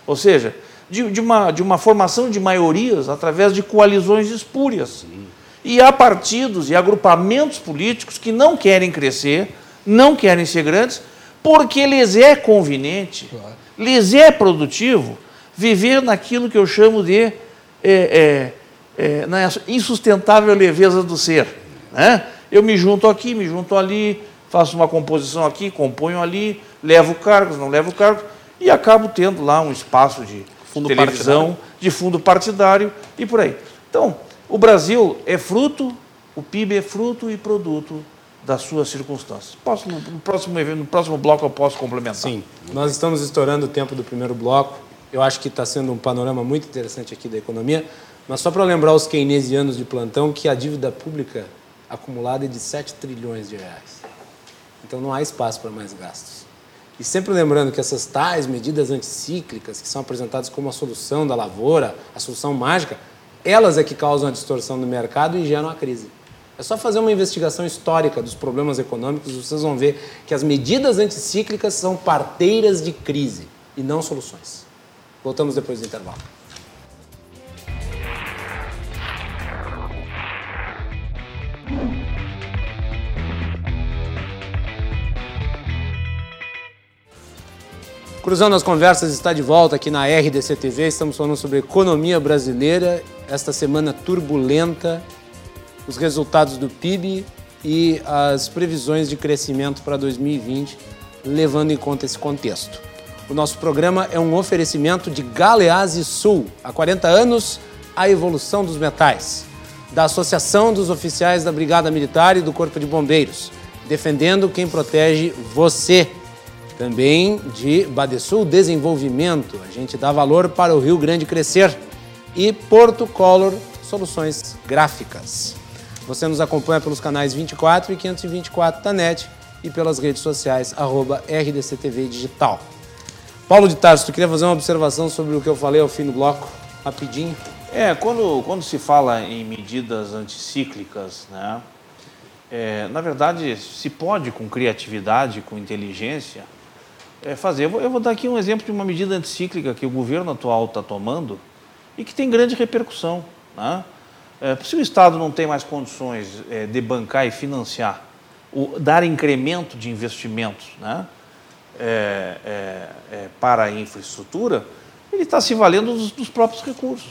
ou seja, de, de, uma, de uma formação de maiorias através de coalizões espúrias. Sim. E há partidos e agrupamentos políticos que não querem crescer, não querem ser grandes, porque lhes é conveniente, claro. lhes é produtivo viver naquilo que eu chamo de é, é, é, na insustentável leveza do ser. Né? Eu me junto aqui, me junto ali, faço uma composição aqui, componho ali, levo cargos, não levo cargos, e acabo tendo lá um espaço de fundo televisão, partidário. de fundo partidário e por aí. Então, o Brasil é fruto, o PIB é fruto e produto das suas circunstâncias. Posso, no, próximo, no próximo bloco eu posso complementar. Sim, nós estamos estourando o tempo do primeiro bloco. Eu acho que está sendo um panorama muito interessante aqui da economia. Mas só para lembrar os keynesianos de plantão que a dívida pública acumulada é de 7 trilhões de reais. Então não há espaço para mais gastos. E sempre lembrando que essas tais medidas anticíclicas, que são apresentadas como a solução da lavoura, a solução mágica, elas é que causam a distorção do mercado e geram a crise. É só fazer uma investigação histórica dos problemas econômicos, vocês vão ver que as medidas anticíclicas são parteiras de crise e não soluções. Voltamos depois do intervalo. Cruzando as Conversas está de volta aqui na RDC TV. Estamos falando sobre economia brasileira, esta semana turbulenta, os resultados do PIB e as previsões de crescimento para 2020, levando em conta esse contexto. O nosso programa é um oferecimento de Galeazzi Sul, há 40 anos, a evolução dos metais, da Associação dos Oficiais da Brigada Militar e do Corpo de Bombeiros, defendendo quem protege você também de Badesul Desenvolvimento, a gente dá valor para o Rio Grande crescer. E Porto Color Soluções Gráficas. Você nos acompanha pelos canais 24 e 524 da NET e pelas redes sociais, arroba RDCTV Digital. Paulo de Tarso, tu queria fazer uma observação sobre o que eu falei ao fim do bloco, rapidinho? É, quando, quando se fala em medidas anticíclicas, né, é, na verdade, se pode, com criatividade, com inteligência, é, fazer. Eu vou, eu vou, dar aqui um exemplo de uma medida anticíclica que o governo atual está tomando e que tem grande repercussão. Né? É, se o Estado não tem mais condições é, de bancar e financiar, o, dar incremento de investimentos né? É, para a infraestrutura, ele está se valendo dos, dos próprios recursos.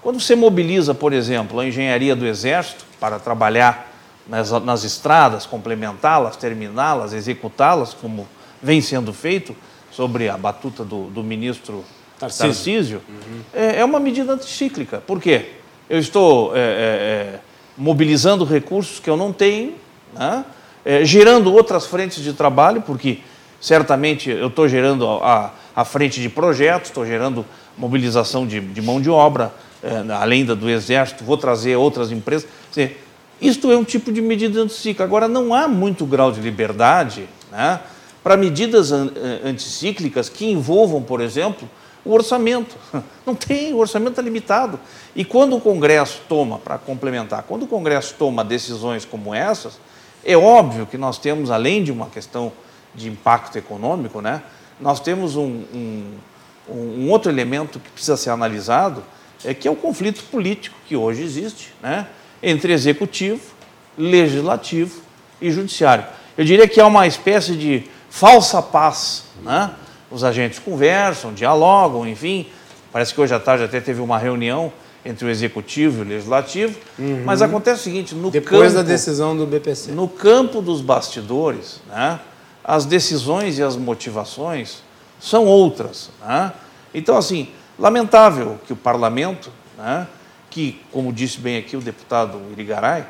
Quando você mobiliza, por exemplo, a engenharia do Exército para trabalhar nas, nas estradas, complementá-las, terminá-las, executá-las, como vem sendo feito sobre a batuta do, do ministro Tarcísio, Tarcísio uhum. é, é, uma medida anticíclica. Por quê? Eu estou é, é, é mobilizando recursos que eu não tenho, né? É, gerando outras frentes de trabalho, porque certamente eu estou gerando a, a, frente de projetos, estou gerando mobilização de, de mão de obra, é, além da do Exército, vou trazer outras empresas. Dizer, isto é um tipo de medida anticíclica. Agora, não há muito grau de liberdade né, para medidas eh, anticíclicas que envolvam, por exemplo, o orçamento. Não tem, o orçamento está limitado. E quando o Congresso toma, para complementar, quando o Congresso toma decisões como essas, é óbvio que nós temos, além de uma questão de impacto econômico, né, nós temos um, um, um outro elemento que precisa ser analisado, é que é o conflito político que hoje existe né, entre executivo, legislativo e judiciário. Eu diria que é uma espécie de falsa paz. Né? Os agentes conversam, dialogam, enfim. Parece que hoje à tarde até teve uma reunião entre o executivo e o legislativo. Uhum. Mas acontece o seguinte: no depois campo, da decisão do BPC, no campo dos bastidores, né, as decisões e as motivações são outras. Né? Então, assim, lamentável que o parlamento, né, que, como disse bem aqui o deputado Irigaray,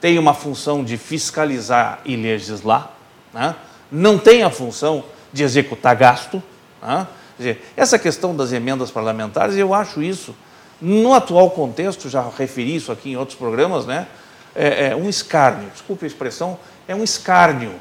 tem uma função de fiscalizar e legislar, né? não tem a função de executar gasto. Né? Dizer, essa questão das emendas parlamentares, eu acho isso, no atual contexto, já referi isso aqui em outros programas, né? é, é um escárnio, desculpe a expressão, é um escárnio.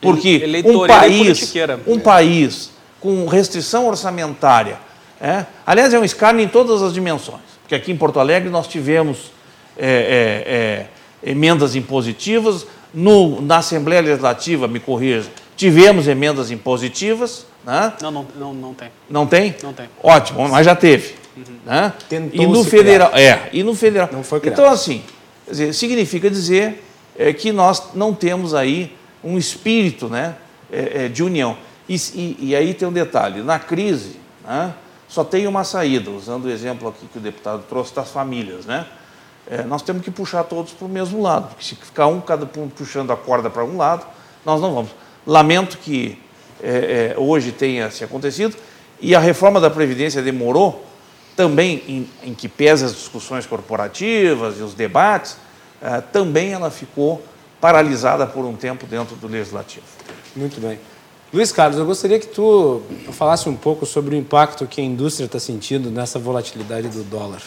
Porque um país, um país com restrição orçamentária, é, aliás, é um escárnio em todas as dimensões, porque aqui em Porto Alegre nós tivemos é, é, é emendas impositivas, no, na Assembleia Legislativa, me corrija, Tivemos emendas impositivas. Né? Não, não, não, não tem. Não tem? Não tem. Ótimo, mas já teve. Uhum. Né? e no federal, criar. é, e no federal. Não foi criado. Então assim, dizer, significa dizer é, que nós não temos aí um espírito, né, é, é, de união. E, e, e, aí tem um detalhe: na crise, né, só tem uma saída. Usando o exemplo aqui que o deputado trouxe das famílias, né? É, nós temos que puxar todos para o mesmo lado, porque se ficar um cada um puxando a corda para um lado, nós não vamos. Lamento que é, é, hoje tenha se acontecido. E a reforma da Previdência demorou, também em, em que pesa as discussões corporativas e os debates, é, também ela ficou paralisada por um tempo dentro do Legislativo. Muito bem. Luiz Carlos, eu gostaria que tu falasse um pouco sobre o impacto que a indústria está sentindo nessa volatilidade do dólar.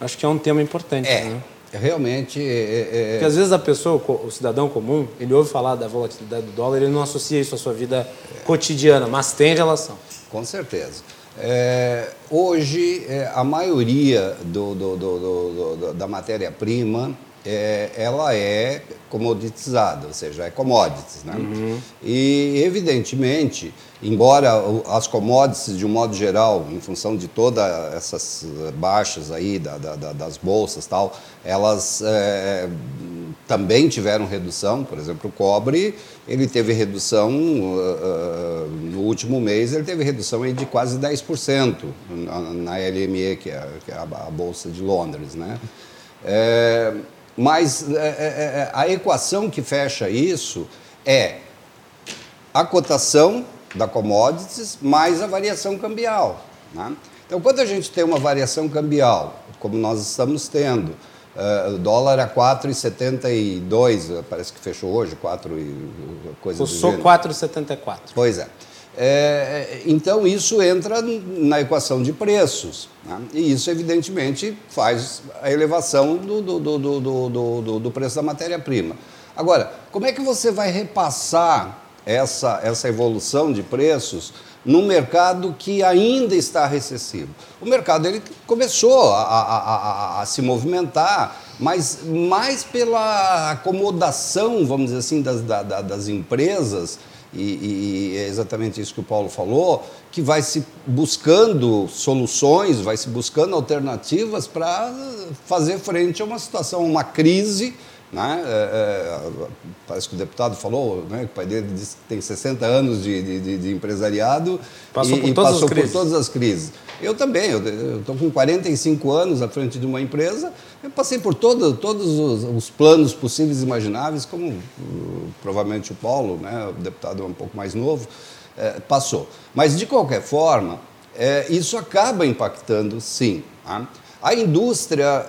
Acho que é um tema importante. É, né? realmente. É, é... Porque às vezes a pessoa, o cidadão comum, ele ouve falar da volatilidade do dólar, ele não associa isso à sua vida cotidiana, mas tem relação. Com certeza. É, hoje, é, a maioria do, do, do, da matéria-prima é, ela é comoditizada, ou seja, é commodities. Né? Uhum. E, evidentemente, embora as commodities, de um modo geral, em função de todas essas baixas aí da, da, das bolsas tal, elas é, também tiveram redução, por exemplo, o cobre, ele teve redução, uh, no último mês, ele teve redução aí de quase 10% na, na LME, que é, que é a, a, Bolsa de Londres. Né? É, mas é, é, é, a equação que fecha isso é a cotação da commodities mais a variação cambial. Né? Então, quando a gente tem uma variação cambial, como nós estamos tendo, uh, o dólar a 4,72, parece que fechou hoje, 4 e coisa Custou 4,74. Pois é. É, então, isso entra na equação de preços. Né? E isso, evidentemente, faz a elevação do, do, do, do, do preço da matéria-prima. Agora, como é que você vai repassar essa, essa evolução de preços num mercado que ainda está recessivo? O mercado ele começou a, a, a, a se movimentar, mas mais pela acomodação, vamos dizer assim, das, da, das empresas e, e, é exatamente isso que o Paulo falou, que vai se buscando soluções, vai se buscando alternativas para fazer frente a uma situação, uma crise. Né? É, é, parece que o deputado falou né, que o pai dele disse que tem 60 anos de, de, de empresariado passou, e, por, e todas passou por todas as crises. Eu também, eu estou com 45 anos à frente de uma empresa, eu passei por todo, todos os, os, planos possíveis e imagináveis, como uh, provavelmente o Paulo, né, o deputado é um pouco mais novo, é, passou. Mas, de qualquer forma, é, isso acaba impactando, sim. Tá? A indústria,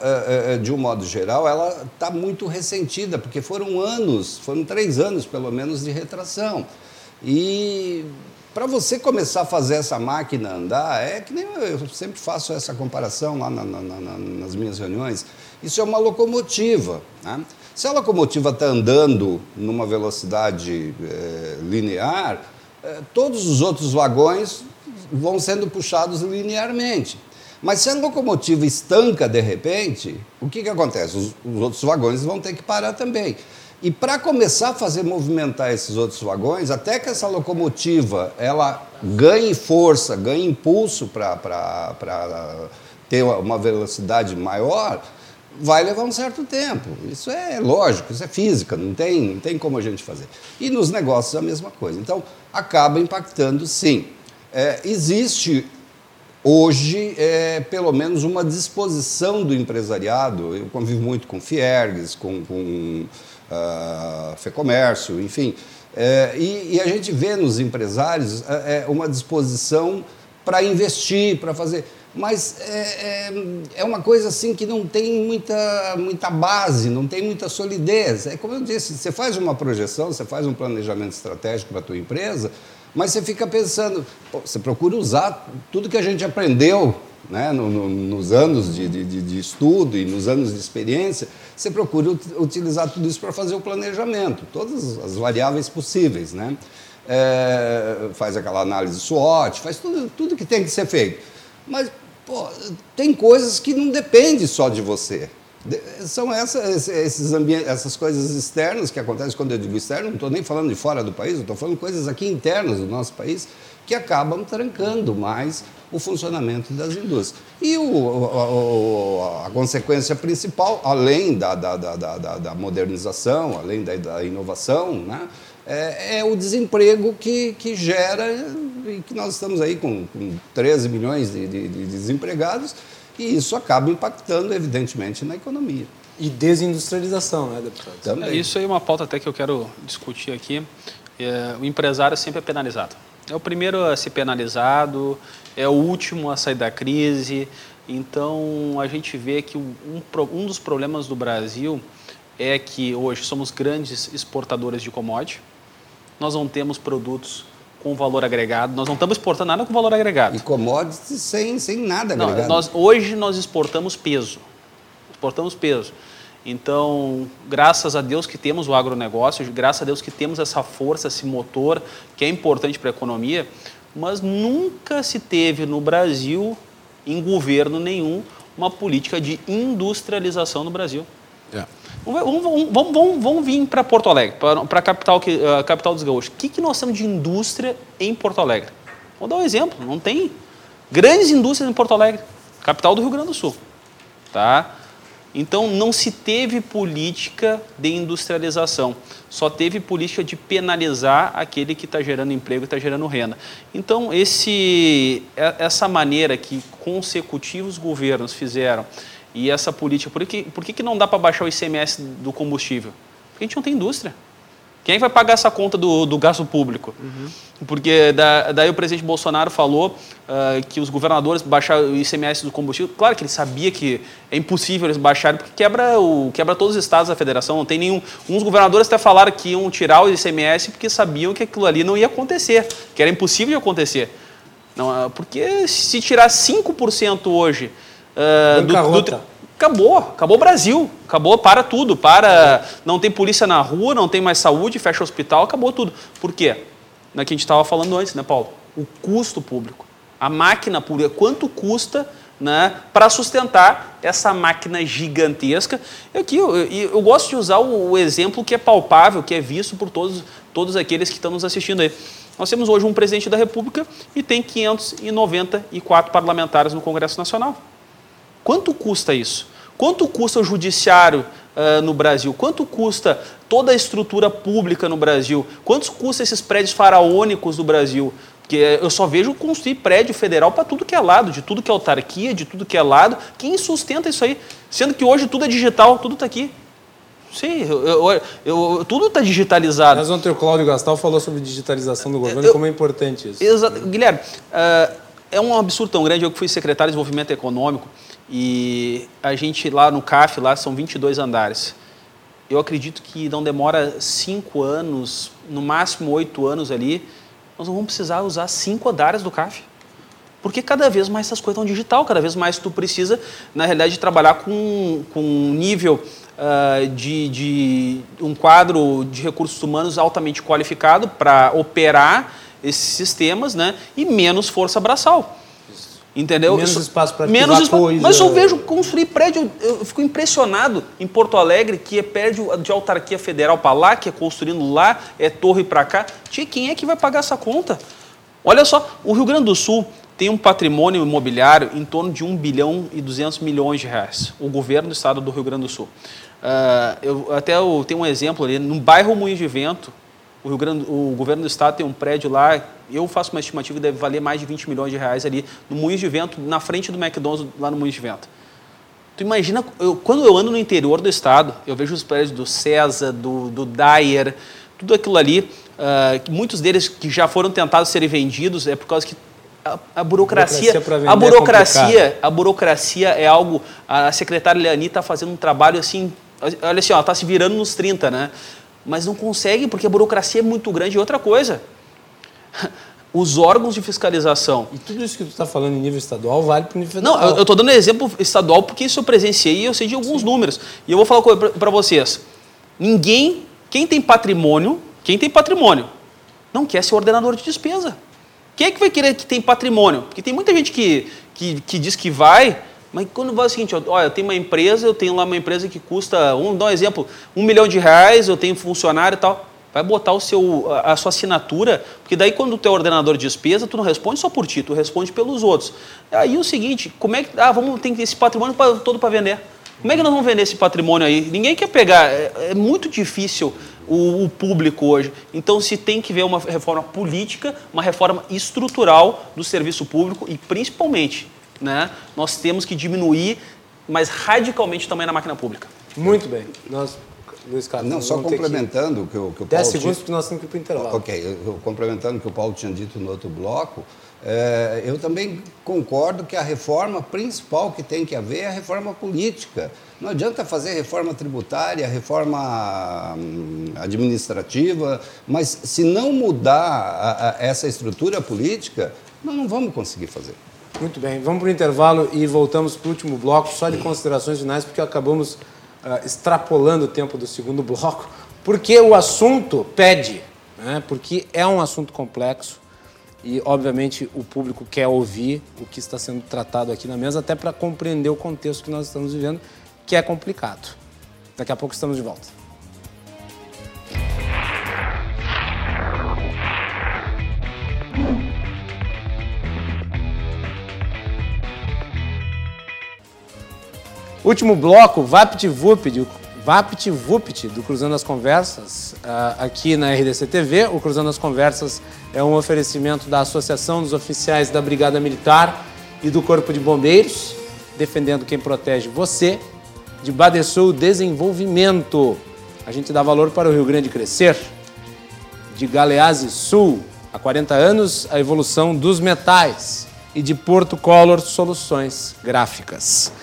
de um modo geral, ela está muito ressentida, porque foram anos, foram três anos pelo menos de retração. E para você começar a fazer essa máquina andar, é que nem eu sempre faço essa comparação lá na, na, na, nas minhas reuniões. Isso é uma locomotiva. Né? Se a locomotiva está andando numa velocidade é, linear, é, todos os outros vagões vão sendo puxados linearmente. Mas se a locomotiva estanca de repente, o que, que acontece? Os, os outros vagões vão ter que parar também. E para começar a fazer movimentar esses outros vagões, até que essa locomotiva ela ganhe força, ganhe impulso para ter uma velocidade maior, vai levar um certo tempo. Isso é lógico, isso é física, não tem, não tem como a gente fazer. E nos negócios a mesma coisa. Então, acaba impactando sim. É, existe hoje, é, pelo menos, uma disposição do empresariado. Eu convivo muito com Fiergues, com, com uh, FEComércio, enfim. É, e, e, a gente vê nos empresários é, é uma disposição para investir, para fazer. Mas é, é, é, uma coisa assim que não tem muita, muita base, não tem muita solidez. É como eu disse, você faz uma projeção, você faz um planejamento estratégico para a tua empresa, mas você fica pensando, pô, você procura usar tudo que a gente aprendeu né, no, no, nos anos de, de, de, estudo e nos anos de experiência, você procura utilizar tudo isso para fazer o planejamento, todas as variáveis possíveis. Né? É, faz aquela análise SWOT, faz tudo, tudo que tem que ser feito. Mas pô, tem coisas que não dependem só de você. São essas, esses essas coisas externas que acontecem quando eu digo externo, não estou nem falando de fora do país, estou falando coisas aqui internas do nosso país que acabam trancando mais o funcionamento das indústrias. E o, o, a consequência principal, além da, da, da, da modernização, além da, inovação, né, é, é, o desemprego que, que gera, e que nós estamos aí com, com 13 milhões de, de, de desempregados, e isso acaba impactando, evidentemente, na economia. E desindustrialização, né, deputado? Também. É, isso aí é uma pauta até que eu quero discutir aqui. É, o empresário sempre é penalizado. É o primeiro a ser penalizado, é o último a sair da crise. Então, a gente vê que um, um dos problemas do Brasil é que hoje somos grandes exportadores de commodity, nós não temos produtos com valor agregado, nós não estamos exportando nada com valor agregado. E commodities sem, sem nada agregado. Não, nós, hoje nós exportamos peso, exportamos peso. Então, graças a Deus que temos o agronegócio, graças a Deus que temos essa força, esse motor que é importante para a economia, mas nunca se teve no Brasil, em governo nenhum, uma política de industrialização no Brasil. É. Vamos, vamos, vamos, vamos, vir para Porto Alegre, para a capital, uh, capital dos gaúchos. O que, que nós temos de indústria em Porto Alegre? Vou dar um exemplo. Não tem grandes indústrias em Porto Alegre, capital do Rio Grande do Sul. Tá? Então, não se teve política de industrialização, só teve política de penalizar aquele que está gerando emprego e está gerando renda. Então, esse, essa maneira que consecutivos governos fizeram e essa política, por que, por que, que não dá para baixar o ICMS do combustível? Porque a gente não tem indústria. Quem vai pagar essa conta do, do gasto público? Uhum. Porque da, daí o presidente Bolsonaro falou uh, que os governadores baixaram o ICMS do combustível. Claro que ele sabia que é impossível eles baixarem, porque quebra, o, quebra todos os estados da federação. Não tem nenhum. Uns governadores até falaram que iam tirar o ICMS porque sabiam que aquilo ali não ia acontecer, que era impossível de acontecer. Não, ah, porque se tirar 5% hoje uh, do, do, Acabou, acabou o Brasil, acabou, para tudo, para, não tem polícia na rua, não tem mais saúde, fecha o hospital, acabou tudo. Por quê? Na que a gente estava falando antes, né, Paulo? O custo público, a máquina pública, quanto custa né, para sustentar essa máquina gigantesca. Eu, aqui, eu, eu gosto de usar o, o, exemplo que é palpável, que é visto por todos, todos aqueles que estão nos assistindo aí. Nós temos hoje um presidente da República e tem 594 parlamentares no Congresso Nacional. Quanto custa isso? Quanto custa o judiciário uh, no Brasil? Quanto custa toda a estrutura pública no Brasil? Quanto custa esses prédios faraônicos do Brasil? Porque eu só vejo construir prédio federal para tudo que é lado, de tudo que é autarquia, de tudo que é lado. Quem sustenta isso aí? Sendo que hoje tudo é digital, tudo está aqui. Sim, eu, eu, eu, tudo está digitalizado. Mas ontem o Cláudio Gastal falou sobre digitalização do governo, como é importante isso. Exato. Guilherme, uh, é um absurdo tão grande. Eu que fui secretário de Desenvolvimento Econômico, e a gente lá no CAF, lá são 22 andares. Eu acredito que não demora cinco anos, no máximo oito anos ali, nós não vamos precisar usar cinco andares do CAF. Porque cada vez mais essas coisas estão digital, cada vez mais tu precisa, na realidade, trabalhar com, um nível uh, de, de um quadro de recursos humanos altamente qualificado para operar esses sistemas né, e menos força braçal. Entendeu? Menos espaço para menos coisa. Mas eu vejo construir prédio, eu fico impressionado em Porto Alegre, que é prédio de autarquia federal para lá, que é construindo lá, é torre para cá. Tia, quem é que vai pagar essa conta? Olha só, o Rio Grande do Sul tem um patrimônio imobiliário em torno de 1 bilhão e 200 milhões de reais. O governo do estado do Rio Grande do Sul. Uh, eu, até eu tenho um exemplo ali, no bairro Moinho de Vento, o, Grande, o governo do estado tem um prédio lá, eu faço uma estimativa que deve valer mais de 20 milhões de reais ali, no Moinhos de Vento, na frente do McDonald's, lá no Moinhos de Vento. Tu imagina, eu, quando eu ando no interior do estado, eu vejo os prédios do César, do, do Dyer, tudo aquilo ali, uh, muitos deles que já foram tentados serem vendidos, é por causa que a, a burocracia, burocracia a burocracia, é a burocracia é algo. A secretária Leani está fazendo um trabalho assim, olha assim, ela está se virando nos 30, né? Mas não consegue porque a burocracia é muito grande. E outra coisa, os órgãos de fiscalização. E tudo isso que tu está falando em nível estadual vale para o nível federal. Não, eu estou dando exemplo estadual porque isso eu presenciei e eu sei de alguns Sim. números. E eu vou falar para vocês. Ninguém, quem tem patrimônio, quem tem patrimônio, não quer ser ordenador de despesa. Quem é que vai querer que tem patrimônio? Porque tem muita gente que, que, que diz que vai, mas quando vai o seguinte, olha, eu tenho uma empresa, eu tenho lá uma empresa que custa, um, dá um exemplo, um milhão de reais, eu tenho funcionário e tal. Vai botar o seu, a, sua assinatura, porque daí quando tu é ordenador de despesa, tu não responde só por ti, tu responde pelos outros. Aí o seguinte, como é que. Ah, vamos ter esse patrimônio pra, todo para vender. Como é que nós vamos vender esse patrimônio aí? Ninguém quer pegar. É, é muito difícil o, o, público hoje. Então se tem que ver uma reforma política, uma reforma estrutural do serviço público e principalmente né, nós temos que diminuir, mas radicalmente também na máquina pública. Muito bem. Nós, Luiz Carlos, Não, só complementando o que, o que o Paulo... 10 segundos, porque nós temos que ir para o intervalo. Ok, eu, complementando o que o Paulo tinha dito no outro bloco, é, eu também concordo que a reforma principal que tem que haver é a reforma política. Não adianta fazer reforma tributária, reforma hum, administrativa, mas se não mudar a, a, essa estrutura política, nós não vamos conseguir fazer. Muito bem, vamos para o intervalo e voltamos para o último bloco, só de considerações finais, porque acabamos uh, extrapolando o tempo do segundo bloco, porque o assunto pede, né? porque é um assunto complexo e, obviamente, o público quer ouvir o que está sendo tratado aqui na mesa, até para compreender o contexto que nós estamos vivendo, que é complicado. Daqui a pouco estamos de volta. Último bloco, VaptVupt, VaptVupt do Cruzando as Conversas, uh, aqui na RDC TV. O Cruzando as Conversas é um oferecimento da Associação dos Oficiais da Brigada Militar e do Corpo de Bombeiros, defendendo quem protege você, de Badesul Desenvolvimento. A gente dá valor para o Rio Grande crescer. De Galeazzi Sul, há 40 anos, a evolução dos metais. E de Porto Color Soluções Gráficas.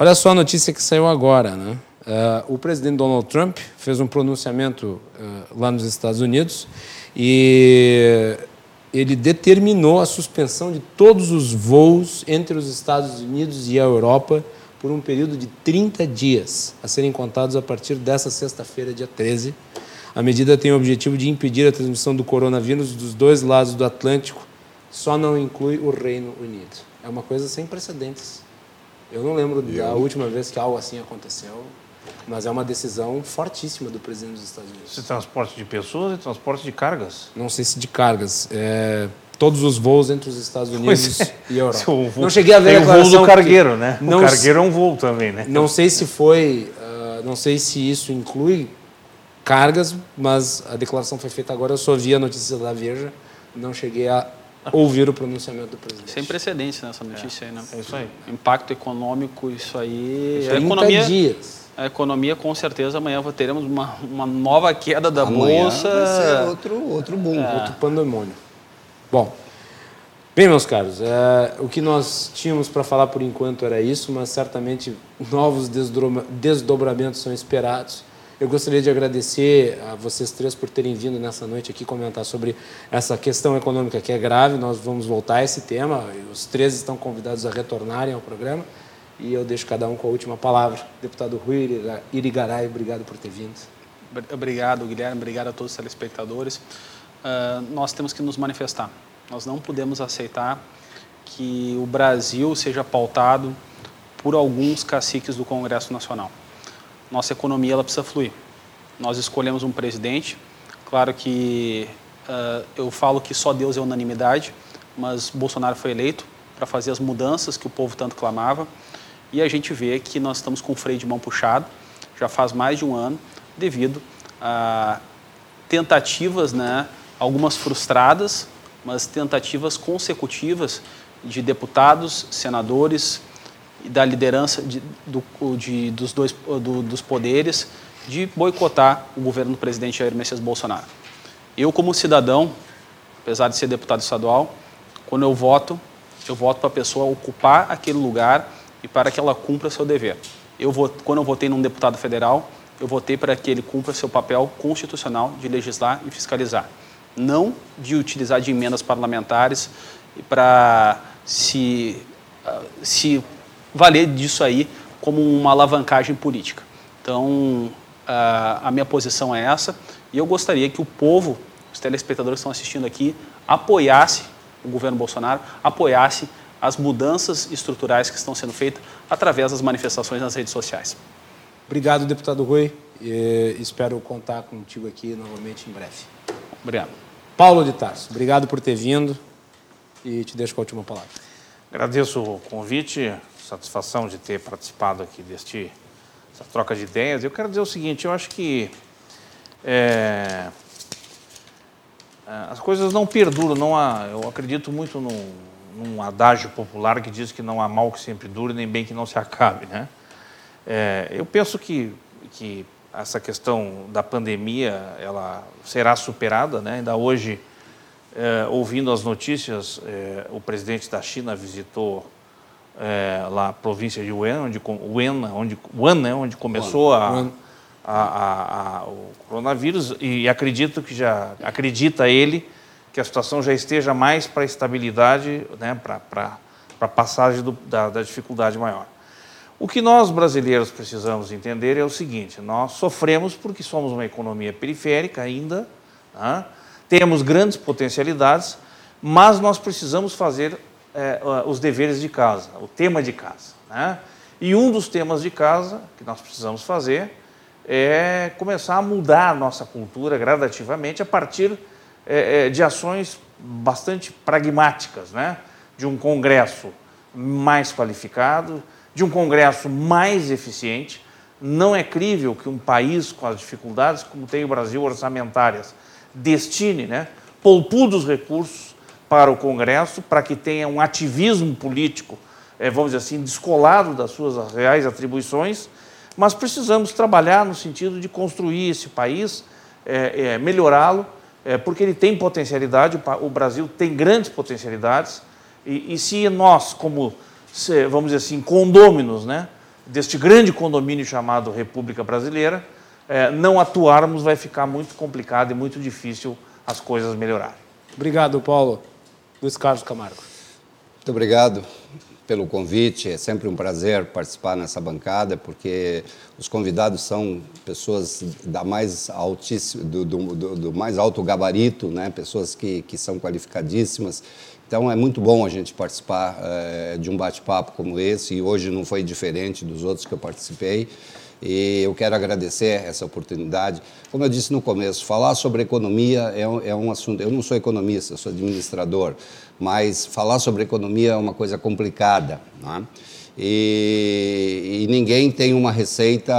Olha só a notícia que saiu agora, né? Uh, o presidente Donald Trump fez um pronunciamento uh, lá nos Estados Unidos e ele determinou a suspensão de todos os voos entre os Estados Unidos e a Europa por um período de 30 dias, a serem contados a partir dessa sexta-feira, dia 13. A medida tem o objetivo de impedir a transmissão do coronavírus dos dois lados do Atlântico, só não inclui o Reino Unido. É uma coisa sem precedentes. Eu não lembro eu... da última vez que algo assim aconteceu, mas é uma decisão fortíssima do presidente dos Estados Unidos. Se transporte de pessoas e transporte de cargas? Não sei se de cargas. É, todos os voos entre os Estados Unidos é. e a Europa. Voo, não cheguei a ver a declaração. o voo do cargueiro, né? Não, o cargueiro é um voo também, né? Não sei se foi, uh, não sei se isso inclui cargas, mas a declaração foi feita agora. Eu só vi a notícia da Veja, não cheguei a ouvir o pronunciamento do presidente. Sem precedentes nessa notícia é, aí, né? É isso aí. Impacto econômico, isso aí. 30 a economia, dias. A economia, com certeza, amanhã teremos uma, uma nova queda da amanhã bolsa. Vai ser outro, outro boom. É. Outro pandemônio. Bom. Bem, meus caros, é, o que nós tínhamos para falar por enquanto era isso, mas certamente novos desdobramentos são esperados. Eu gostaria de agradecer a vocês três por terem vindo nessa noite aqui comentar sobre essa questão econômica que é grave. Nós vamos voltar a esse tema. Os três estão convidados a retornarem ao programa. E eu deixo cada um com a última palavra. Deputado Rui Irigaray, obrigado por ter vindo. Obrigado, Guilherme. Obrigado a todos os telespectadores. Uh, nós temos que nos manifestar. Nós não podemos aceitar que o Brasil seja pautado por alguns caciques do Congresso Nacional nossa economia ela precisa fluir. Nós escolhemos um presidente, claro que uh, eu falo que só Deus é unanimidade, mas Bolsonaro foi eleito para fazer as mudanças que o povo tanto clamava e a gente vê que nós estamos com o freio de mão puxado, já faz mais de um ano, devido a tentativas, né, algumas frustradas, mas tentativas consecutivas de deputados, senadores, da liderança de, do, de, dos dois do, dos poderes de boicotar o governo do presidente Jair Messias Bolsonaro. Eu, como cidadão, apesar de ser deputado estadual, quando eu voto, eu voto para a pessoa ocupar aquele lugar e para que ela cumpra seu dever. Eu vou, quando eu votei num deputado federal, eu votei para que ele cumpra seu papel constitucional de legislar e fiscalizar, não de utilizar de emendas parlamentares para se, ah, se valer disso aí como uma alavancagem política. Então, a minha posição é essa e eu gostaria que o povo, os telespectadores que estão assistindo aqui, apoiasse o governo Bolsonaro, apoiasse as mudanças estruturais que estão sendo feitas através das manifestações nas redes sociais. Obrigado, deputado Rui. E espero contar contigo aqui novamente em breve. Obrigado. Paulo de Tarso, obrigado por ter vindo e te deixo com a última palavra. Agradeço o convite, satisfação de ter participado aqui deste essa troca de ideias. Eu quero dizer o seguinte, eu acho que é, é, as coisas não perduram, não há, eu acredito muito num, num, adágio popular que diz que não há mal que sempre dure, nem bem que não se acabe, né? É, eu penso que, que essa questão da pandemia ela será superada, né? Ainda hoje, é, ouvindo as notícias, é, o presidente da China visitou é, lá província de Wuhan, onde, Wuhan, onde, né, onde começou a, a, a, o coronavírus, e acredito que já acredita ele que a situação já esteja mais para estabilidade, né, para a passagem do, da, da, dificuldade maior. O que nós brasileiros precisamos entender é o seguinte: nós sofremos porque somos uma economia periférica ainda, né? temos grandes potencialidades, mas nós precisamos fazer é, os deveres de casa, o tema de casa. Né? E um dos temas de casa que nós precisamos fazer é começar a mudar a nossa cultura gradativamente a partir é, é de ações bastante pragmáticas, né? de um Congresso mais qualificado, de um Congresso mais eficiente. Não é crível que um país com as dificuldades como tem o Brasil orçamentárias destine né, poupudos recursos para o Congresso, para que tenha um ativismo político, é, vamos dizer assim, descolado das suas reais atribuições, mas precisamos trabalhar no sentido de construir esse país, é, é, melhorá-lo, porque ele tem potencialidade, o Brasil tem grandes potencialidades, e, se nós, como vamos dizer assim, condôminos né, deste grande condomínio chamado República Brasileira, não atuarmos, vai ficar muito complicado e muito difícil as coisas melhorarem. Obrigado, Paulo. Luiz Carlos Camargo. Muito obrigado pelo convite. É sempre um prazer participar nessa bancada, porque os convidados são pessoas da mais altíssimo, do, do, do mais alto gabarito, né? pessoas que, que são qualificadíssimas então é muito bom a gente participar é, de um bate-papo como esse e hoje não foi diferente dos outros que eu participei. E eu quero agradecer essa oportunidade. Como eu disse no começo, falar sobre economia é um, é um assunto. Eu não sou economista, sou administrador, mas falar sobre economia é uma coisa complicada. É? E, e, ninguém tem uma receita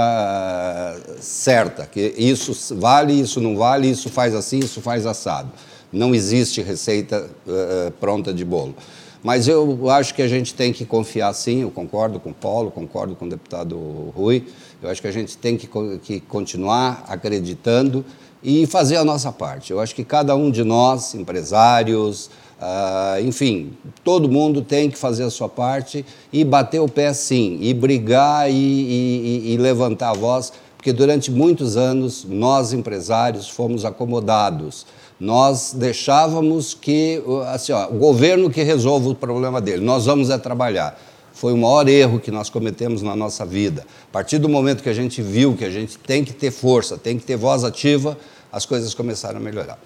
certa, que isso vale, isso não vale, isso faz assim, isso faz assado. Não existe receita uh, pronta de bolo. Mas eu acho que a gente tem que confiar sim, eu concordo com o Paulo, concordo com o deputado Rui, eu acho que a gente tem que, que continuar acreditando e fazer a nossa parte. Eu acho que cada um de nós, empresários, uh, enfim, todo mundo tem que fazer a sua parte e bater o pé sim, e brigar e, e, e levantar a voz, porque durante muitos anos nós, empresários, fomos acomodados nós deixávamos que assim, ó, o governo que resolva o problema dele, nós vamos é trabalhar. Foi o maior erro que nós cometemos na nossa vida. A partir do momento que a gente viu que a gente tem que ter força, tem que ter voz ativa, as coisas começaram a melhorar.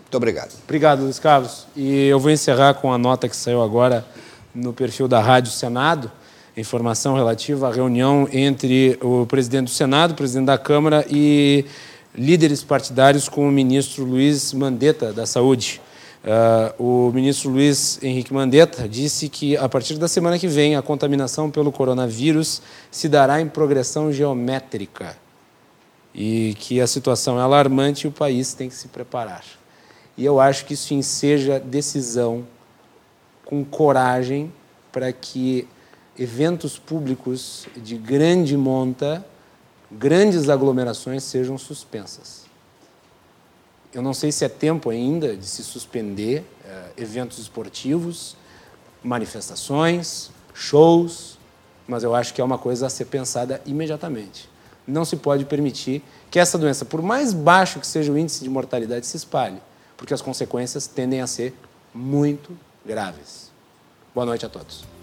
Muito obrigado. Obrigado, Luiz Carlos. E eu vou encerrar com a nota que saiu agora no perfil da Rádio Senado, informação relativa à reunião entre o presidente do Senado, o presidente da Câmara e líderes partidários com o ministro Luiz Mandetta, da Saúde. Uh, o ministro Luiz Henrique Mandetta disse que, a partir da semana que vem, a contaminação pelo coronavírus se dará em progressão geométrica e que a situação é alarmante e o país tem que se preparar. E eu acho que isso enseja decisão com coragem para que eventos públicos de grande monta grandes aglomerações sejam suspensas. Eu não sei se é tempo ainda de se suspender eh, eventos esportivos, manifestações, shows, mas eu acho que é uma coisa a ser pensada imediatamente. Não se pode permitir que essa doença, por mais baixo que seja o índice de mortalidade, se espalhe, porque as consequências tendem a ser muito graves. Boa noite a todos.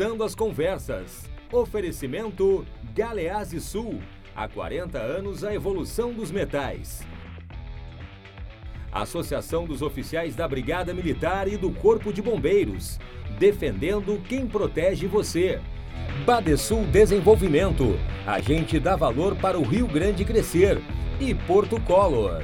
Cruzando as Conversas. Oferecimento Galeazzi Sul. Há 40 anos a evolução dos metais. Associação dos Oficiais da Brigada Militar e do Corpo de Bombeiros. Defendendo quem protege você. Badesul Desenvolvimento. A gente dá valor para o Rio Grande crescer. E Porto Color.